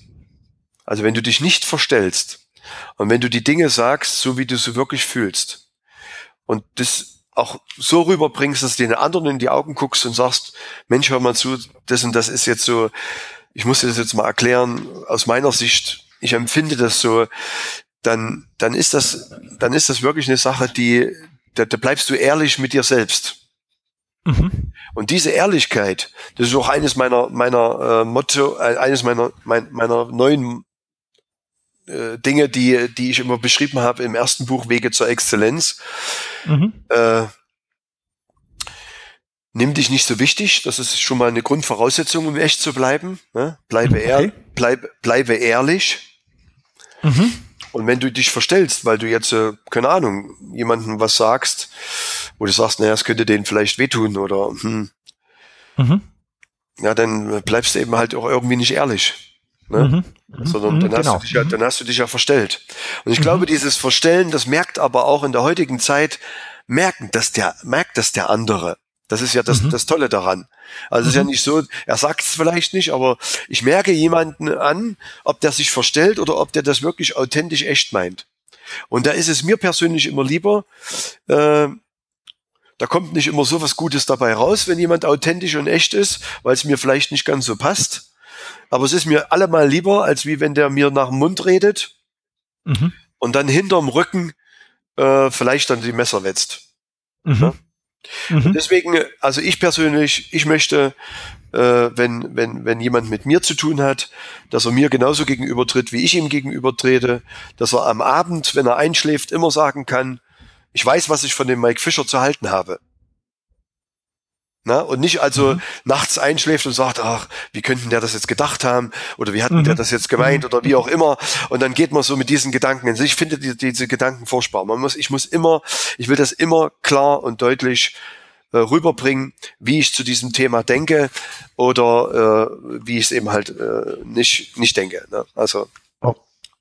also wenn du dich nicht verstellst und wenn du die Dinge sagst, so wie du sie wirklich fühlst und das auch so rüberbringst, dass du den anderen in die Augen guckst und sagst, Mensch, hör mal zu, das und das ist jetzt so, ich muss dir das jetzt mal erklären, aus meiner Sicht, ich empfinde das so, dann, dann ist das, dann ist das wirklich eine Sache, die, da, da bleibst du ehrlich mit dir selbst. Mhm. Und diese Ehrlichkeit, das ist auch eines meiner, meiner äh, Motto, äh, eines meiner, mein, meiner neuen äh, Dinge, die, die ich immer beschrieben habe im ersten Buch Wege zur Exzellenz. Mhm. Äh, nimm dich nicht so wichtig, das ist schon mal eine Grundvoraussetzung, um echt zu bleiben. Ne? Bleibe, okay. ehr, bleib, bleibe ehrlich. Mhm. Und wenn du dich verstellst, weil du jetzt, äh, keine Ahnung, jemandem was sagst, wo du sagst, naja, es könnte denen vielleicht wehtun oder hm, mhm. ja, dann bleibst du eben halt auch irgendwie nicht ehrlich. Ne? Mhm. Sondern mhm, dann, hast genau. du dich ja, dann hast du dich ja verstellt. Und ich mhm. glaube, dieses Verstellen, das merkt aber auch in der heutigen Zeit, merken, dass der, merkt das der andere. Das ist ja das, mhm. das Tolle daran. Also es ist ja mhm. nicht so, er sagt es vielleicht nicht, aber ich merke jemanden an, ob der sich verstellt oder ob der das wirklich authentisch echt meint. Und da ist es mir persönlich immer lieber, äh, da kommt nicht immer so was Gutes dabei raus, wenn jemand authentisch und echt ist, weil es mir vielleicht nicht ganz so passt. Aber es ist mir allemal lieber, als wie wenn der mir nach dem Mund redet mhm. und dann hinterm Rücken äh, vielleicht dann die Messer wetzt. Mhm. Ja? Mhm. deswegen, also ich persönlich, ich möchte, äh, wenn, wenn, wenn jemand mit mir zu tun hat, dass er mir genauso gegenübertritt, wie ich ihm gegenübertrete, dass er am Abend, wenn er einschläft, immer sagen kann, ich weiß, was ich von dem Mike Fischer zu halten habe. Na, und nicht also mhm. nachts einschläft und sagt, ach, wie könnten der das jetzt gedacht haben oder wie hatten mhm. der das jetzt gemeint mhm. oder wie auch immer. Und dann geht man so mit diesen Gedanken in sich. Ich finde die, diese Gedanken furchtbar. Man muss, ich muss immer, ich will das immer klar und deutlich äh, rüberbringen, wie ich zu diesem Thema denke oder äh, wie ich es eben halt äh, nicht, nicht denke. Ne? Also.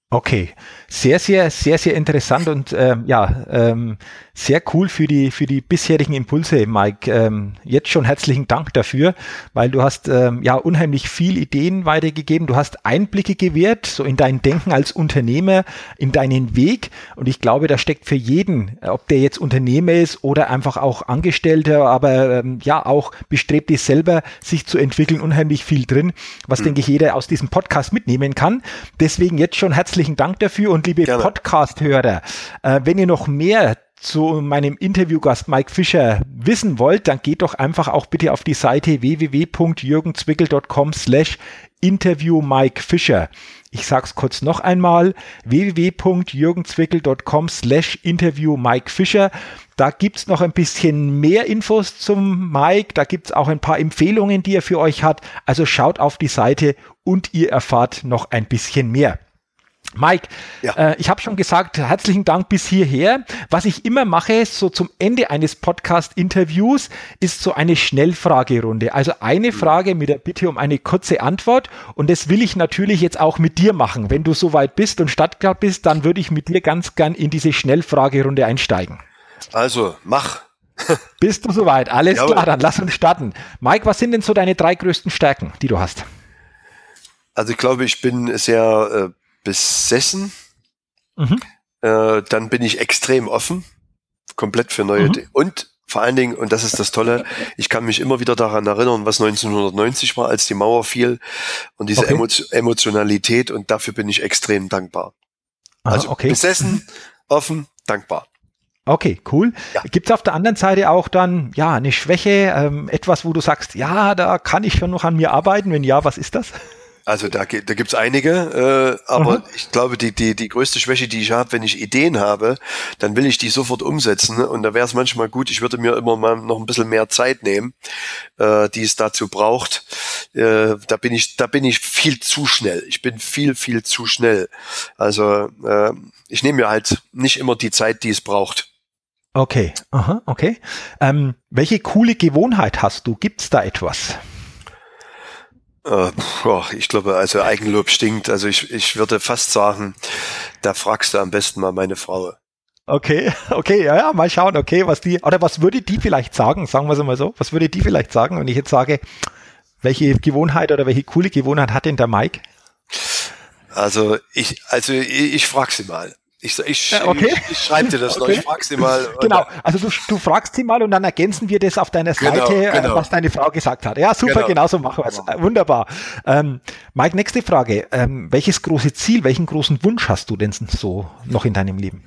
Okay, sehr, sehr, sehr, sehr interessant und ähm, ja, ähm, sehr cool für die, für die bisherigen Impulse, Mike. Ähm, jetzt schon herzlichen Dank dafür, weil du hast ähm, ja unheimlich viel Ideen weitergegeben. Du hast Einblicke gewährt, so in dein Denken als Unternehmer, in deinen Weg. Und ich glaube, da steckt für jeden, ob der jetzt Unternehmer ist oder einfach auch Angestellter, aber ähm, ja auch bestrebt ist selber, sich zu entwickeln, unheimlich viel drin, was mhm. denke ich jeder aus diesem Podcast mitnehmen kann. Deswegen jetzt schon herzlichen Dank dafür und liebe Podcast-Hörer, äh, wenn ihr noch mehr zu meinem Interviewgast Mike Fischer wissen wollt, dann geht doch einfach auch bitte auf die Seite www.jürgenzwickel.com slash interview Mike Fischer. Ich sag's kurz noch einmal, www.jürgenzwickel.com slash interview Mike Fischer. Da gibt's noch ein bisschen mehr Infos zum Mike, da gibt's auch ein paar Empfehlungen, die er für euch hat. Also schaut auf die Seite und ihr erfahrt noch ein bisschen mehr. Mike, ja. äh, ich habe schon gesagt, herzlichen Dank bis hierher. Was ich immer mache, so zum Ende eines Podcast-Interviews, ist so eine Schnellfragerunde. Also eine Frage mit der Bitte um eine kurze Antwort. Und das will ich natürlich jetzt auch mit dir machen. Wenn du soweit bist und startklar bist, dann würde ich mit dir ganz gern in diese Schnellfragerunde einsteigen. Also, mach. bist du soweit? Alles Jawohl. klar, dann lass uns starten. Mike, was sind denn so deine drei größten Stärken, die du hast? Also ich glaube, ich bin sehr äh, besessen. Mhm. Äh, dann bin ich extrem offen, komplett für neue mhm. und vor allen Dingen, und das ist das Tolle, ich kann mich immer wieder daran erinnern, was 1990 war, als die Mauer fiel und diese okay. Emotionalität und dafür bin ich extrem dankbar. Aha, also okay. besessen, offen, dankbar. Okay, cool. Ja. Gibt es auf der anderen Seite auch dann ja eine Schwäche, ähm, etwas, wo du sagst, ja, da kann ich schon noch an mir arbeiten? Wenn ja, was ist das? Also da, da gibt's einige, äh, aber mhm. ich glaube, die, die, die größte Schwäche, die ich habe, wenn ich Ideen habe, dann will ich die sofort umsetzen. Ne? Und da wäre es manchmal gut, ich würde mir immer mal noch ein bisschen mehr Zeit nehmen, äh, die es dazu braucht. Äh, da bin ich, da bin ich viel zu schnell. Ich bin viel, viel zu schnell. Also äh, ich nehme mir halt nicht immer die Zeit, die es braucht. Okay, aha, okay. Ähm, welche coole Gewohnheit hast du? Gibt's da etwas? Äh, ich glaube, also Eigenlob stinkt. Also ich, ich würde fast sagen, da fragst du am besten mal meine Frau. Okay, okay, ja, ja, mal schauen, okay, was die, oder was würde die vielleicht sagen, sagen wir es mal so, was würde die vielleicht sagen, wenn ich jetzt sage, Welche Gewohnheit oder welche coole Gewohnheit hat denn der Mike? Also ich, also ich, ich frage sie mal. Ich, ich, okay. ich, ich schreibe dir das okay. noch, ich frage sie mal. Genau, also du, du fragst sie mal und dann ergänzen wir das auf deiner genau, Seite, genau, genau. was deine Frau gesagt hat. Ja, super, genau, genau so machen wir es. Wunderbar. Ähm, Mike, nächste Frage. Ähm, welches große Ziel, welchen großen Wunsch hast du denn so noch in deinem Leben?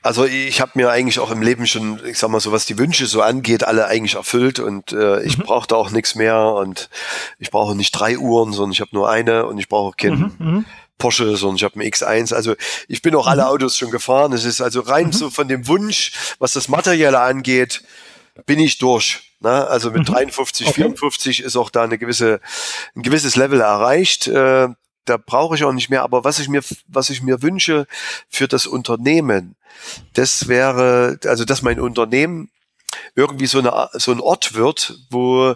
Also ich habe mir eigentlich auch im Leben schon, ich sag mal so, was die Wünsche so angeht, alle eigentlich erfüllt und äh, ich mhm. brauche da auch nichts mehr und ich brauche nicht drei Uhren, sondern ich habe nur eine und ich brauche kein mhm, mhm. Porsche, sondern ich habe einen X1. Also ich bin auch alle mhm. Autos schon gefahren. Es ist also rein mhm. so von dem Wunsch, was das Materielle angeht, bin ich durch. Ne? Also mit 53, okay. 54 ist auch da eine gewisse, ein gewisses Level erreicht. Äh, da brauche ich auch nicht mehr. Aber was ich mir, was ich mir wünsche für das Unternehmen, das wäre, also dass mein Unternehmen irgendwie so, eine, so ein Ort wird, wo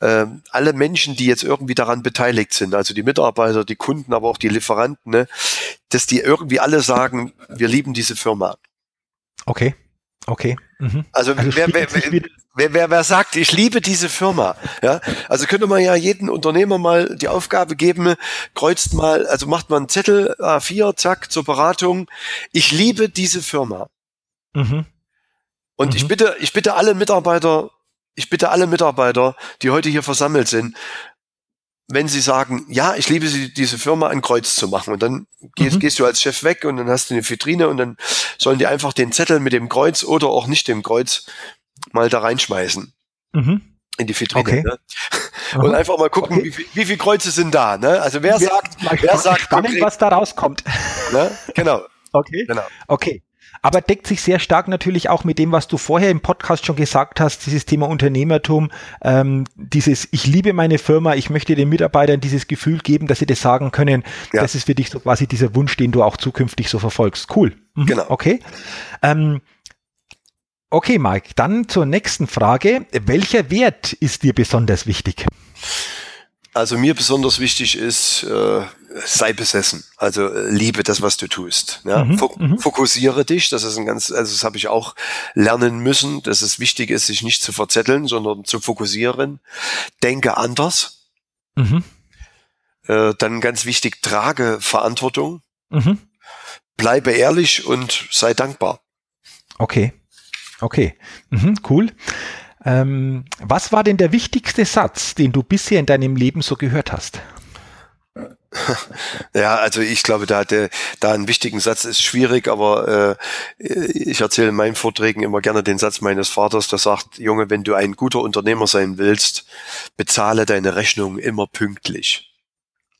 äh, alle Menschen, die jetzt irgendwie daran beteiligt sind, also die Mitarbeiter, die Kunden, aber auch die Lieferanten, ne, dass die irgendwie alle sagen, wir lieben diese Firma. Okay. Okay. Mhm. Also, also wer, wer, wer, wer, wer sagt, ich liebe diese Firma, ja, also könnte man ja jeden Unternehmer mal die Aufgabe geben, kreuzt mal, also macht man einen Zettel A4, zack, zur Beratung. Ich liebe diese Firma. Mhm. Und mhm. ich bitte, ich bitte alle Mitarbeiter, ich bitte alle Mitarbeiter, die heute hier versammelt sind, wenn sie sagen, ja, ich liebe sie, diese Firma ein Kreuz zu machen. Und dann gehst, mhm. gehst du als Chef weg und dann hast du eine Vitrine und dann sollen die einfach den Zettel mit dem Kreuz oder auch nicht dem Kreuz mal da reinschmeißen. Mhm. In die Vitrine. Okay. Ne? Und einfach mal gucken, okay. wie, viel, wie viele Kreuze sind da. Ne? Also wer ja, sagt, wer sagt spannend, konkret, was da rauskommt. Ne? Genau. Okay. Genau. Okay aber deckt sich sehr stark natürlich auch mit dem, was du vorher im Podcast schon gesagt hast, dieses Thema Unternehmertum, ähm, dieses Ich liebe meine Firma, ich möchte den Mitarbeitern dieses Gefühl geben, dass sie das sagen können. Ja. Das ist für dich so quasi dieser Wunsch, den du auch zukünftig so verfolgst. Cool. Mhm. Genau. Okay. Ähm, okay, Mike, dann zur nächsten Frage. Welcher Wert ist dir besonders wichtig? Also mir besonders wichtig ist, äh, sei besessen. Also äh, liebe das, was du tust. Ja? Mhm, Fok mhm. fokussiere dich. Das ist ein ganz, also das habe ich auch lernen müssen, dass es wichtig ist, sich nicht zu verzetteln, sondern zu fokussieren. Denke anders. Mhm. Äh, dann ganz wichtig, trage Verantwortung. Mhm. Bleibe ehrlich und sei dankbar. Okay. Okay. Mhm, cool. Ähm, was war denn der wichtigste Satz, den du bisher in deinem Leben so gehört hast? Ja, also ich glaube, da hatte da einen wichtigen Satz ist schwierig, aber äh, ich erzähle in meinen Vorträgen immer gerne den Satz meines Vaters, der sagt, Junge, wenn du ein guter Unternehmer sein willst, bezahle deine Rechnung immer pünktlich.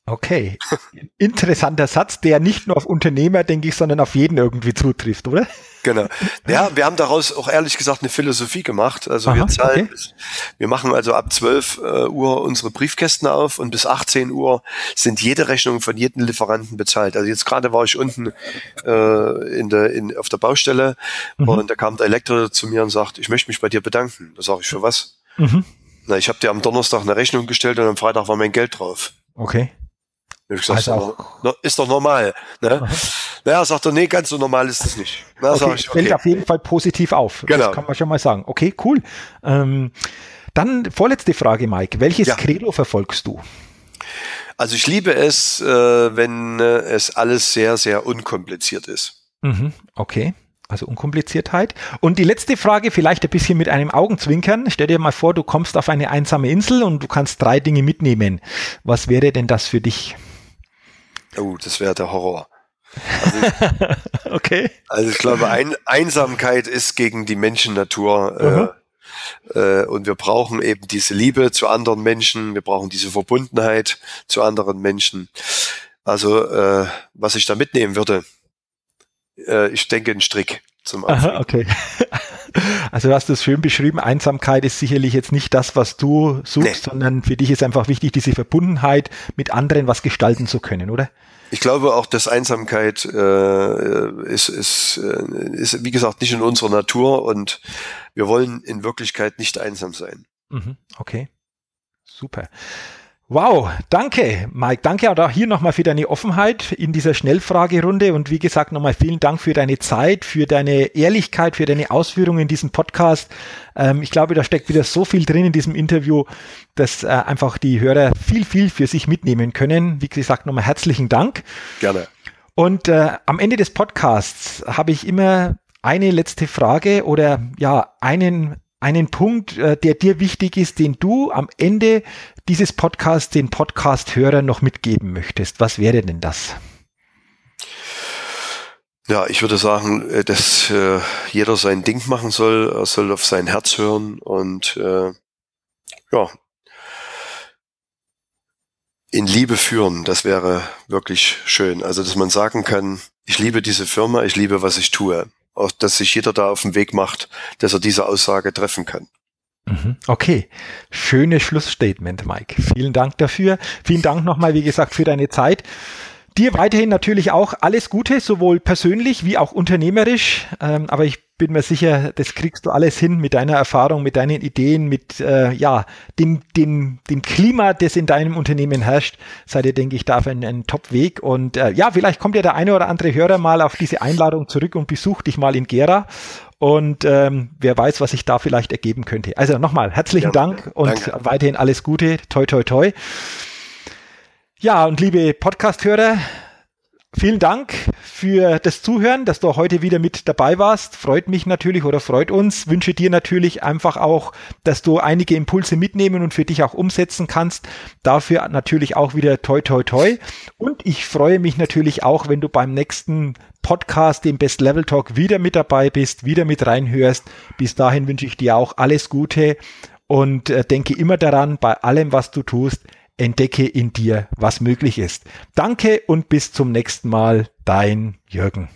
Okay. Interessanter Satz, der nicht nur auf Unternehmer, denke ich, sondern auf jeden irgendwie zutrifft, oder? Genau. Ja, wir haben daraus auch ehrlich gesagt eine Philosophie gemacht. Also Aha, wir zahlen, okay. wir machen also ab 12 äh, Uhr unsere Briefkästen auf und bis 18 Uhr sind jede Rechnung von jedem Lieferanten bezahlt. Also jetzt gerade war ich unten äh, in der, in, auf der Baustelle mhm. und da kam der Elektriker zu mir und sagt, ich möchte mich bei dir bedanken. Da sage ich, für was? Mhm. Na, ich habe dir am Donnerstag eine Rechnung gestellt und am Freitag war mein Geld drauf. Okay. Ich gesagt, also ist, ist doch normal. Ne? Naja, sagt er, nee, ganz so normal ist das nicht. Na, okay, ich, okay. Fällt auf jeden Fall positiv auf. Genau. Das kann man schon mal sagen. Okay, cool. Ähm, dann vorletzte Frage, Mike. Welches ja. Credo verfolgst du? Also ich liebe es, äh, wenn äh, es alles sehr, sehr unkompliziert ist. Mhm, okay. Also Unkompliziertheit. Und die letzte Frage, vielleicht ein bisschen mit einem Augenzwinkern. Stell dir mal vor, du kommst auf eine einsame Insel und du kannst drei Dinge mitnehmen. Was wäre denn das für dich? Oh, das wäre der Horror. Also, okay. Also ich glaube, Ein Einsamkeit ist gegen die Menschennatur. Äh, äh, und wir brauchen eben diese Liebe zu anderen Menschen. Wir brauchen diese Verbundenheit zu anderen Menschen. Also äh, was ich da mitnehmen würde, äh, ich denke ein Strick zum Anfang. Aha, okay. Also du hast es schön beschrieben, Einsamkeit ist sicherlich jetzt nicht das, was du suchst, nee. sondern für dich ist einfach wichtig, diese Verbundenheit mit anderen was gestalten zu können, oder? Ich glaube auch, dass Einsamkeit äh, ist, ist, äh, ist, wie gesagt, nicht in unserer Natur und wir wollen in Wirklichkeit nicht einsam sein. Mhm, okay, super. Wow, danke, Mike. Danke auch hier nochmal für deine Offenheit in dieser Schnellfragerunde und wie gesagt nochmal vielen Dank für deine Zeit, für deine Ehrlichkeit, für deine Ausführungen in diesem Podcast. Ähm, ich glaube, da steckt wieder so viel drin in diesem Interview, dass äh, einfach die Hörer viel, viel für sich mitnehmen können. Wie gesagt, nochmal herzlichen Dank. Gerne. Und äh, am Ende des Podcasts habe ich immer eine letzte Frage oder ja, einen einen Punkt, äh, der dir wichtig ist, den du am Ende dieses Podcasts den Podcast-Hörern noch mitgeben möchtest? Was wäre denn das? Ja, ich würde sagen, äh, dass äh, jeder sein Ding machen soll, er soll auf sein Herz hören und äh, ja, in Liebe führen, das wäre wirklich schön. Also, dass man sagen kann, ich liebe diese Firma, ich liebe, was ich tue dass sich jeder da auf den Weg macht, dass er diese Aussage treffen kann. Mhm. Okay, schönes Schlussstatement, Mike. Vielen Dank dafür. Vielen Dank nochmal, wie gesagt, für deine Zeit. Dir weiterhin natürlich auch alles Gute, sowohl persönlich wie auch unternehmerisch. Ähm, aber ich bin mir sicher, das kriegst du alles hin mit deiner Erfahrung, mit deinen Ideen, mit äh, ja dem, dem, dem Klima, das in deinem Unternehmen herrscht. Seid ihr, denke ich, da ein, ein Top-Weg. Und äh, ja, vielleicht kommt ja der eine oder andere Hörer mal auf diese Einladung zurück und besucht dich mal in Gera. Und ähm, wer weiß, was sich da vielleicht ergeben könnte. Also nochmal herzlichen ja, Dank und danke. weiterhin alles Gute. Toi, toi, toi. Ja, und liebe Podcast-Hörer, vielen Dank für das Zuhören, dass du heute wieder mit dabei warst. Freut mich natürlich oder freut uns. Wünsche dir natürlich einfach auch, dass du einige Impulse mitnehmen und für dich auch umsetzen kannst. Dafür natürlich auch wieder toi toi toi. Und ich freue mich natürlich auch, wenn du beim nächsten Podcast, dem Best Level Talk, wieder mit dabei bist, wieder mit reinhörst. Bis dahin wünsche ich dir auch alles Gute und äh, denke immer daran, bei allem, was du tust, entdecke in dir, was möglich ist. Danke und bis zum nächsten Mal, dein Jürgen.